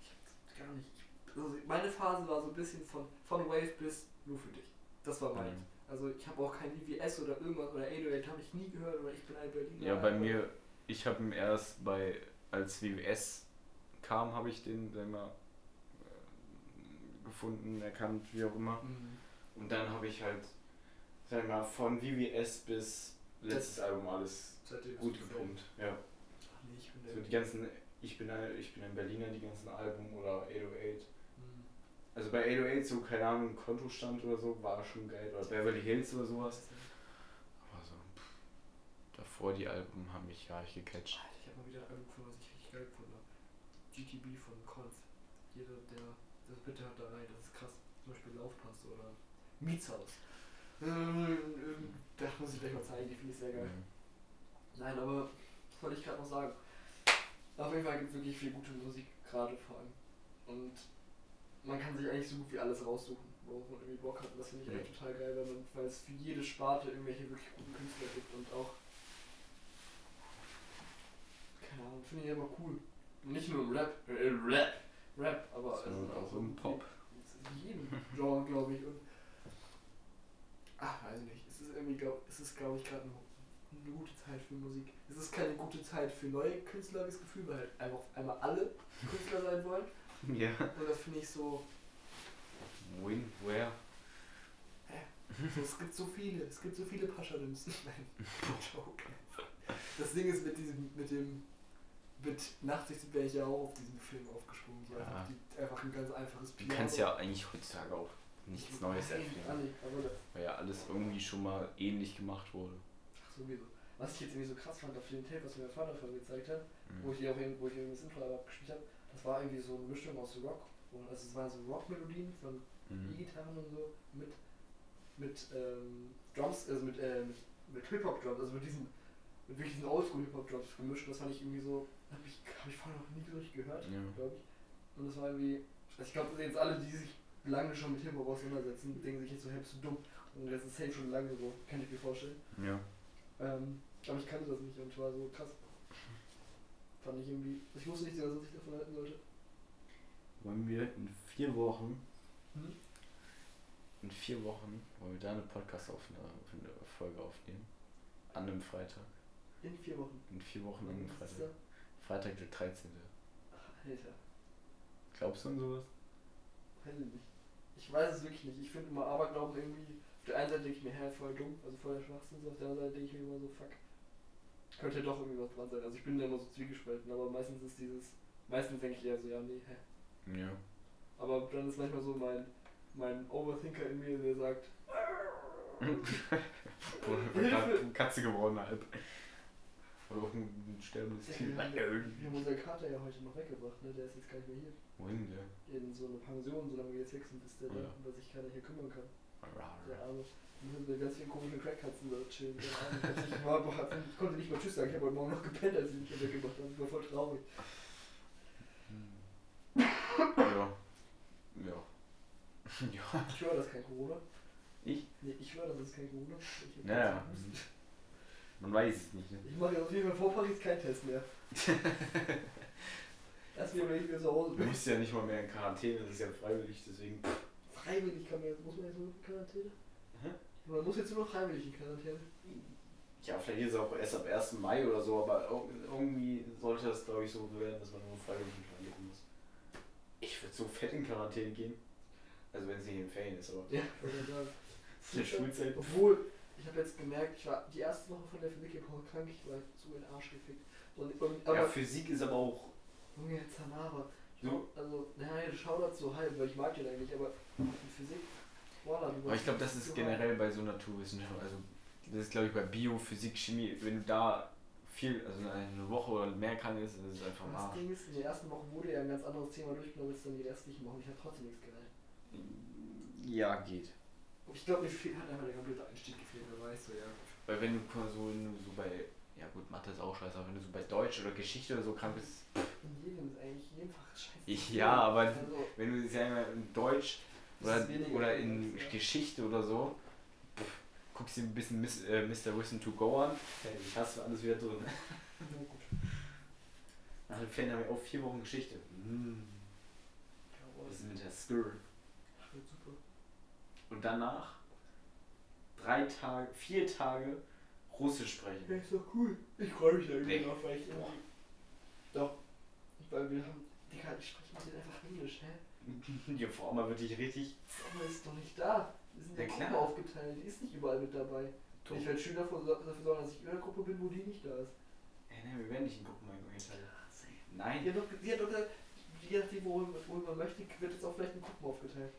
Ich hab's gar nicht. Ich, also meine Phase war so ein bisschen von, von Wave bis nur für dich. Das war meins. Mhm. Also ich habe auch kein IWS oder irgendwas oder 808 habe ich nie gehört oder ich bin ein Berliner. Ja, bei mir, ich habe ihn erst bei, als WWS kam, habe ich den, sag mal, äh, gefunden, erkannt, wie auch immer. Mhm. Und dann habe ich halt, sag mal, von WWS bis letztes Album alles gut gepumpt. Ja. Nee, ich bin. So die ganzen, ich bin ein, ich bin ein Berliner, die ganzen Alben oder 808. Mhm. Also bei 808 so, keine Ahnung, Kontostand oder so, war schon geil. Oder Beverly Hills oder sowas. Aber so, pff, davor die Alben haben mich gar nicht gecatcht. Alter, ich habe mal wieder ein Album gefunden, was ich richtig geil gefunden habe. GTB von Konz. Jeder, der das bitte hat da rein, das ist krass. Zum Beispiel Laufpass oder Mietshaus. Ähm, Da muss ich gleich mal zeigen, die finde ich sehr geil. Mhm. Nein, aber was wollte ich gerade noch sagen? Auf jeden Fall gibt es wirklich viel gute Musik, gerade vor allem. Und man kann sich eigentlich so gut wie alles raussuchen, worauf man irgendwie Bock hat. Und das finde ich Ja. echt total geil, weil, man, weil es für jede Sparte irgendwelche wirklich guten Künstler gibt und auch. Keine Ahnung, finde ich immer cool. Nicht nur im Rap, äh, Rap, Rap, aber So, also auch im Pop. In jedem Genre, glaube ich. Und ach, weiß ich nicht. Es ist irgendwie, glaub, es ist, glaube ich, gerade eine, eine gute Zeit für Musik. Es ist keine gute Zeit für neue Künstler, habe ich das Gefühl, weil halt einfach auf einmal alle Künstler sein wollen. Ja. Und das finde ich so, Win, where? so, es gibt so viele, es gibt so viele Paschalims. Nein, Joke. Das Ding ist mit diesem, mit dem, mit Nachtsicht wäre ich ja auch auf diesen Film aufgesprungen. So Ja. einfach, die, einfach ein ganz einfaches Du kannst ja eigentlich heutzutage auch nichts Ich- Neues erfinden. Weil ja alles irgendwie schon mal ähnlich gemacht wurde. ach, sowieso. was ich jetzt irgendwie so krass fand auf dem Tape, was mir mein Vater vorhin gezeigt hat, Mhm. wo ich die auch eben, wo ich eben das Intro abgespielt habe, das war irgendwie so eine Mischung aus Rock, und also es waren so Rock-Melodien von Mhm. E-Gitarren und so mit mit ähm, Drums, also mit, äh, mit, mit Hip-Hop-Drums, also mit diesen mit wirklich diesen Oldschool-Hip-Hop-Drums gemischt. Das fand ich irgendwie so, hab ich, hab ich vorher noch nie richtig gehört, Ja. glaube ich. Und das war irgendwie, also ich glaube, jetzt alle, die sich lange schon mit Hip-Hop auseinandersetzen, denken sich jetzt so, hey, bist du dumm. Und das ist safe schon lange so, kann ich mir vorstellen. Ja. Ähm, aber ich kannte das nicht und war so krass. Fand ich irgendwie, ich wusste nicht, was ich davon halten sollte. Wollen wir in vier Wochen, Hm? in vier Wochen, wollen wir da eine Podcast-Folge aufnehmen? An einem Freitag. In vier Wochen. In vier Wochen an einem Freitag. Freitag der 13. da? Ach, Alter. Glaubst du an sowas? Weiß ich nicht. Ich weiß es wirklich nicht. Ich finde immer Aberglauben irgendwie. Auf der einen Seite denke ich mir, hä, voll dumm, also voll der Schwachsinn. Auf der anderen Seite denke ich mir immer so, fuck. Könnte ja doch irgendwie was dran sein. Also ich bin da immer so zwiegespalten, aber meistens ist dieses. Meistens denke ich eher so, ja, nee, hä. Ja. Aber dann ist manchmal so mein, mein Overthinker in mir, der sagt, Hilfe! Katze geworden halb. Oder auch ein sterbendes Kind. wir haben unseren Kater ja heute noch weggebracht, ne? Der ist jetzt gar nicht mehr hier. Wohin der? In so eine Pension, solange wir jetzt weg sind, bis der da, Ja. weil sich keiner hier kümmern kann. Der Arme. Und wir ganz viele komische Crackkatzen da chillen. Der Arme. Ich, konnte nicht mal Tschüss sagen, ich habe heute Morgen noch gepennt, als ich mich hier weggemacht habe. Ich war voll traurig. Ja. Ja. Ja. Ich höre, das kein Corona. Ich? Nee, ich höre, das ist kein Corona. Ich Naja. Man weiß es nicht. Ne? Ich mache jetzt auf jeden Fall vor Paris keinen Test mehr. Wieder, wenn ich wieder zu Hause Du musst ja nicht mal mehr in Quarantäne, das ist ja freiwillig, deswegen. Freiwillig kann man jetzt, muss man jetzt nur in Quarantäne? Hä? Man muss jetzt nur noch freiwillig in Quarantäne. Ja, vielleicht ist es auch erst ab 1. Mai oder so, aber ir- irgendwie sollte das, glaube ich, so werden, dass man nur freiwillig in Quarantäne muss. Ich würde so fett in Quarantäne gehen. Also wenn es nicht in Ferien ist, aber. Ja, ich wollte gerade sagen. In der Schulzeit. Obwohl, ich habe jetzt gemerkt, ich war die erste Woche von der Physik-Woche krank, ich war so in den Arsch gefickt. Und, und, aber, Ja, Physik ist aber auch. Junge, Zanara. So. Also, naja, schau dazu halb, weil ich mag den eigentlich, aber die Physik, voila, du Aber ich glaube, das ist generell bei so Naturwissenschaften, also das ist glaube ich bei Bio, Physik, Chemie, wenn du da viel, also eine Woche oder mehr krank ist, das ist einfach Das wahr. Ding ist, in der ersten Woche wurde ja ein ganz anderes Thema durchgenommen als dann die restlichen Wochen. Ich habe trotzdem nichts gelernt. Ja, geht. Ich glaube, mir fehl- hat einfach der komplette Einstieg gefehlt, wer weiß so, ja. Weil wenn du so, wenn du so bei, ja gut, Mathe ist auch scheiße, aber wenn du so bei Deutsch oder Geschichte oder so krank bist, In jedem ist eigentlich jedem Fach scheiße. Ich- ja, aber- Also, wenn du sagen wir in Deutsch Das oder, ist oder in ja. Geschichte oder so, pff, guckst dir ein bisschen Miss, äh, Mr. Listen to Go an, fertig, hast du alles wieder drin. na gut. Nach den Ferien haben wir auch vier Wochen Geschichte. Mm, wir sind mit der School. Und danach drei Tage, vier Tage Russisch sprechen. Ja, ist doch cool. Ich freue mich da irgendwie drauf, weil ich irgendwie. Doch. Weil wir haben. Digga, ich spreche mit denen einfach Englisch, hä? Die Frau mal wirklich richtig. Aber ist doch nicht da. Wir sind Ja, in. Gruppen aufgeteilt. Die ist nicht überall mit dabei. Ich werde Schüler dafür dafür sorgen, dass ich in einer Gruppe bin, wo die nicht da ist. Ey, nein, wir werden nicht in Gruppen eingeteilt. Nein. Die hat doch, die hat doch gesagt, je nachdem, wohin man möchte, wird jetzt auch vielleicht in Gruppen aufgeteilt.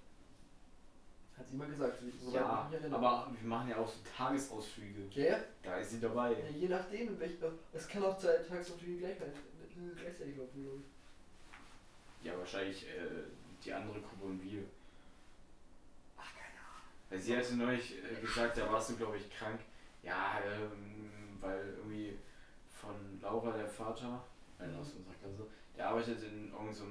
Hat sie immer gesagt, so- Ja, ich mich erinnere. aber wir machen ja auch so Tagesausflüge. Ja, ja. Da ist sie dabei. Ja, je nachdem, in welch, es kann auch zwei Tagesabzüge gleichzeitig, gleichzeitig laufen, glaube ich. Ja, wahrscheinlich äh, die andere Gruppe und wir. Ach, keine Ahnung. Weil sie hatte neulich äh, gesagt, da warst du, glaube ich, krank. Ja, ähm, weil irgendwie von Laura, der Vater, einer aus unserer Klasse, der arbeitet in irgendeinem. So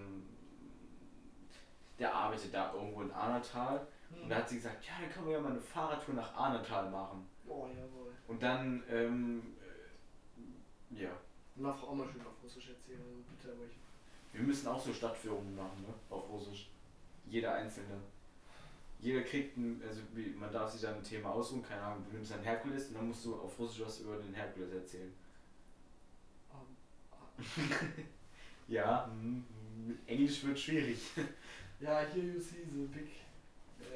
der arbeitet da irgendwo in Arnatal. Und da hat sie gesagt, ja, dann können wir ja mal eine Fahrradtour nach Arnatal machen. Oh, jawohl. Und dann, ähm, äh, ja, Und darf auch mal schön auf Russisch erzählen, also bitte, aber ich. wir müssen auch so Stadtführungen machen, ne, auf Russisch. Jeder Einzelne. Jeder kriegt ein, also wie, man darf sich dann ein Thema aussuchen, keine Ahnung, du nimmst einen Herkules und dann musst du auf Russisch was über den Herkules erzählen. Um, Ja, mm, Englisch wird schwierig. ja, here you see the big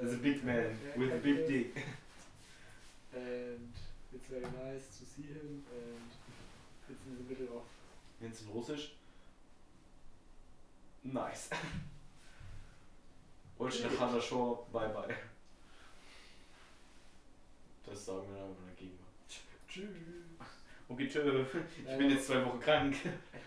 uh, The big man yeah, with a big character, dick. And it's very nice to see him, and it's in the middle of. Nennst du in Russisch? Nice. Очень хорошо, bye bye. Das sagen wir dann einfach dagegen. Tschüss. Okay, tschö. Ich bin jetzt zwei Wochen krank.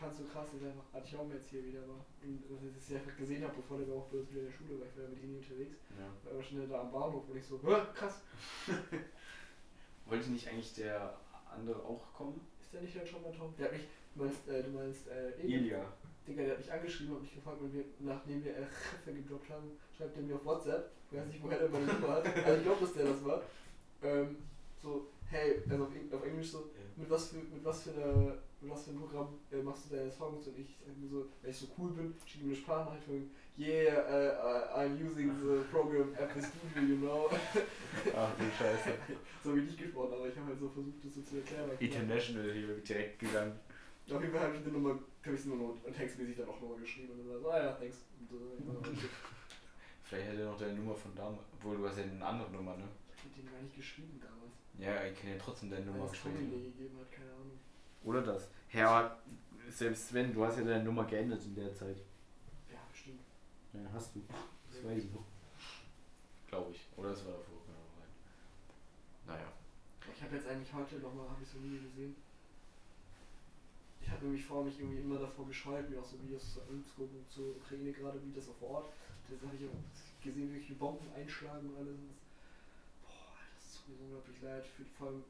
Ich fand's so krass, dass ich einfach, als ich auch jetzt hier wieder dass ich es einfach gesehen habe, bevor der auch bloß wieder in der Schule war, ich war ja mit ihm unterwegs, Ja. war aber schnell da am Bahnhof und ich so, "Hä, krass, Wollte nicht eigentlich der andere auch kommen? ist der nicht halt schon mal Tom? Der hat mich, du meinst, äh, du meinst, äh? Ilja. Digga, der hat mich angeschrieben und mich gefragt, wenn wir, nachdem wir äh, gedroppt haben, schreibt er mir auf WhatsApp, ich weiß nicht, woher der meine Nummer hat, also ich glaube, dass der das war, ähm, so, hey, also auf, Eng- auf Englisch so, mit was für, mit was für, eine, mit was für ein Programm äh, machst du deine Songs und ich sag mir so, weil ich so cool bin, schicke ihm eine Sprachnachricht von yeah, uh, I'm using the program FL Studio, you know. Ach du Scheiße. so wie ich gesprochen, aber ich habe halt so versucht, das so zu erklären. International hier direkt gegangen. Auf jeden Fall habe ich die Nummer, habe ich sie nur noch textmäßig dann auch nochmal geschrieben und dann so, ah ja, thanks. Und, äh, okay. Vielleicht hätte er noch deine Nummer von damals. Obwohl du hast ja eine andere Nummer, ne? Ich hab den gar nicht geschrieben damals. Ja, ich kann ja trotzdem deine Nummer Weil es mir geschrieben. gegeben hat, keine Ahnung. Oder das. Ja, aber selbst wenn, du hast ja deine Nummer geändert in der Zeit. Ja, bestimmt. Ja, hast du. Das weiß ich noch. Glaube ich. Oder es war davor. Naja. Ich habe jetzt eigentlich heute nochmal, habe ich so ein Video gesehen. Ich habe nämlich vor, mich irgendwie immer davor gescheut, mir auch so Videos zu anzugucken zur Ukraine gerade, wie das vor Ort. Das habe ich auch gesehen, wie die Bomben einschlagen und alles. Und boah, das tut mir so unglaublich leid. Für, vor allem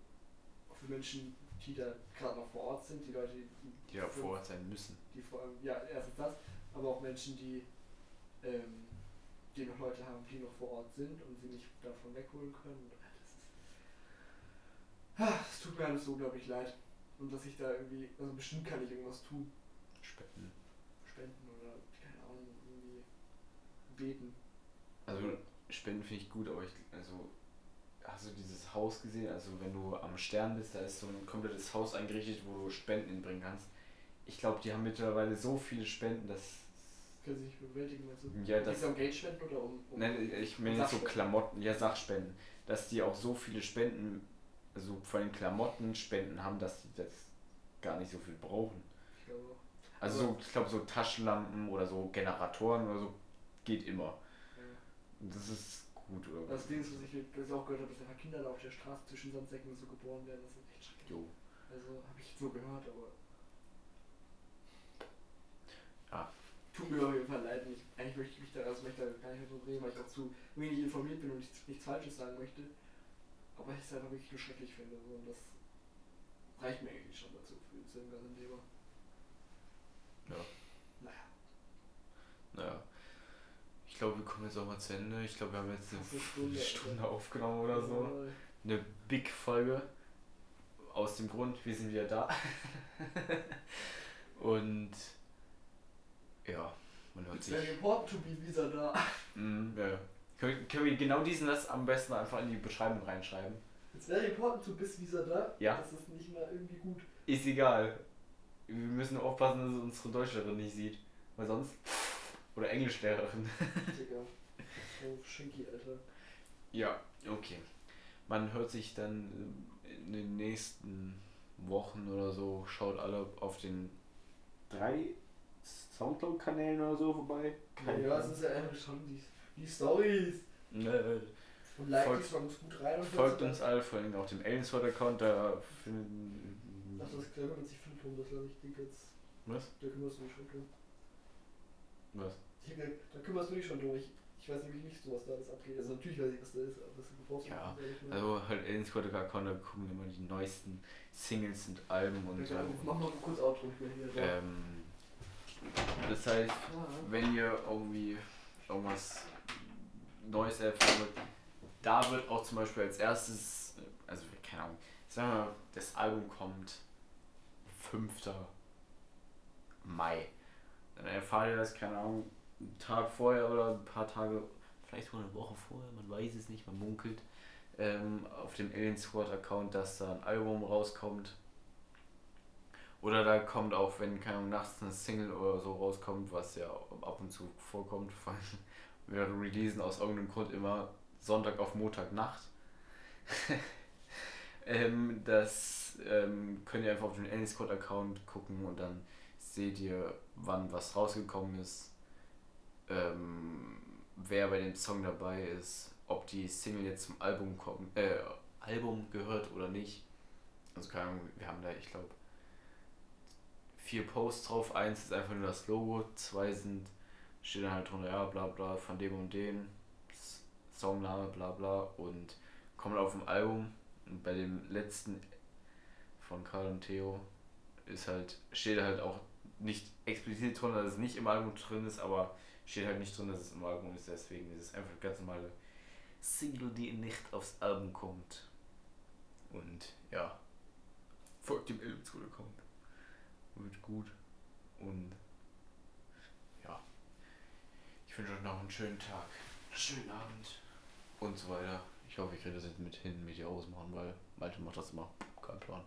auch für Menschen, die da gerade noch vor Ort sind, die Leute, die, Die ja vor Ort sein müssen. die vor ja, erstens das, aber auch Menschen, die, ähm, die noch Leute haben, die noch vor Ort sind und sie nicht davon wegholen können. Ah, Es tut mir alles so unglaublich leid. Und dass ich da irgendwie, also bestimmt kann ich irgendwas tun. Spenden. Spenden oder, keine Ahnung, irgendwie beten. Also Spenden finde ich gut, aber ich, also hast du dieses Haus gesehen? Also wenn du am Stern bist, da ist so ein komplettes Haus eingerichtet, wo du Spenden hinbringen kannst. Ich glaube, die haben mittlerweile so viele Spenden, dass Können sie nicht bewältigen, meinst du? Ja, das- um Geld spenden oder um. um Nein, ich meine jetzt so? Klamotten, ja Sachspenden, dass die auch so viele Spenden, also vor allem Klamotten Spenden haben, dass die das gar nicht so viel brauchen. Ich glaube auch. Also so, ich glaube so Taschenlampen oder so Generatoren oder so geht immer. Ja. Das ist gut, oder? Das Ding ist, was ich das auch gehört habe, dass einfach Kinder da auf der Straße zwischen Sandsäcken und so geboren werden. Das ist echt schrecklich. Jo. Also habe ich so gehört, aber. Ja. Tut mir auf jeden Fall leid. Ich, eigentlich möchte ich mich da, also möchte da gar nicht mehr so reden, weil ich auch zu wenig informiert bin und nichts, nichts Falsches sagen möchte. Aber ich es einfach wirklich nur schrecklich finde. So, und das reicht mir eigentlich schon dazu für dem ganzen Thema. Ja. Naja. Naja. Ich glaube, wir kommen jetzt auch mal zu Ende. Ich glaube, wir haben jetzt eine Stunde, Stunde, aufgenommen oder so. Eine Big-Folge. Aus dem Grund, wir sind wieder da. Und ja, man hört sich. important to be visa da. Mm, ja. Können, können wir genau diesen Satz am besten einfach in die Beschreibung reinschreiben? It's very important to bis visa da. Ja. Das ist nicht mal irgendwie gut. Ist egal. Wir müssen nur aufpassen, dass unsere Deutschlehrerin nicht sieht. Weil sonst. Oder Englischlehrerin. Digga. So schinky, Alter. Ja, okay. Man hört sich dann in den nächsten Wochen oder so. Schaut alle auf den drei Soundcloud-Kanälen oder so vorbei. Ja, es ist ja einfach schon die, die Stories. Äh, Und like Folgt- die Songs gut rein und Folgt uns alle, vor allem auch dem Ellenswort-Account. Da finden. Ach, das kümmert sich viel drum, das lasse ich dich jetzt. Was? Da dich schon drum. Was? Da kümmerst du dich schon drum. Ich, ich weiß nämlich nicht so, was da alles abgeht. Also natürlich weiß ich, was da ist, aber das brauchst Ja. Also halt Ellenswort-Account, da gucken immer die neuesten Singles und Alben und so. Ja, Mach mal kurz Outro, hier. Ähm, das heißt, Ja. wenn ihr irgendwie irgendwas Neues erfahren wollt, da wird auch zum Beispiel als erstes, also keine Ahnung, sagen wir mal, das Album kommt 5. Mai. Dann erfahrt ihr das, keine Ahnung, einen Tag vorher oder ein paar Tage, vielleicht sogar eine Woche vorher, man weiß es nicht, man munkelt, ähm, auf dem Alien Squad Account, dass da ein Album rauskommt. Oder da kommt auch, wenn keine nachts eine Single oder so rauskommt, was ja ab und zu vorkommt, vor allem wir releasen aus irgendeinem Grund immer Sonntag auf Montagnacht. ähm, das ähm, könnt ihr einfach auf den Alien Squad Account gucken und dann seht ihr, wann was rausgekommen ist, ähm, wer bei dem Song dabei ist, ob die Single jetzt zum Album kommt, äh, Album gehört oder nicht. Also keine Ahnung, wir haben da, ich glaube, vier Posts drauf. Eins ist einfach nur das Logo, zwei sind, steht dann halt drunter, ja, bla bla, von dem und dem, Songname, bla bla und kommt auf dem Album. Und bei dem letzten von Karl und Theo ist halt, steht halt auch nicht explizit drunter, dass es nicht im Album drin ist, aber steht halt nicht drin, dass es im Album ist. Deswegen ist es einfach eine ganz normale Single, die nicht aufs Album kommt. Und ja, folgt dem Elbschool-Account. Wird gut. Und ja, ich wünsche euch noch einen schönen Tag, einen schönen Abend und so weiter. Ich hoffe, ich kriege das jetzt mit hin, mit dir ausmachen, weil Malte macht das immer. Kein Plan.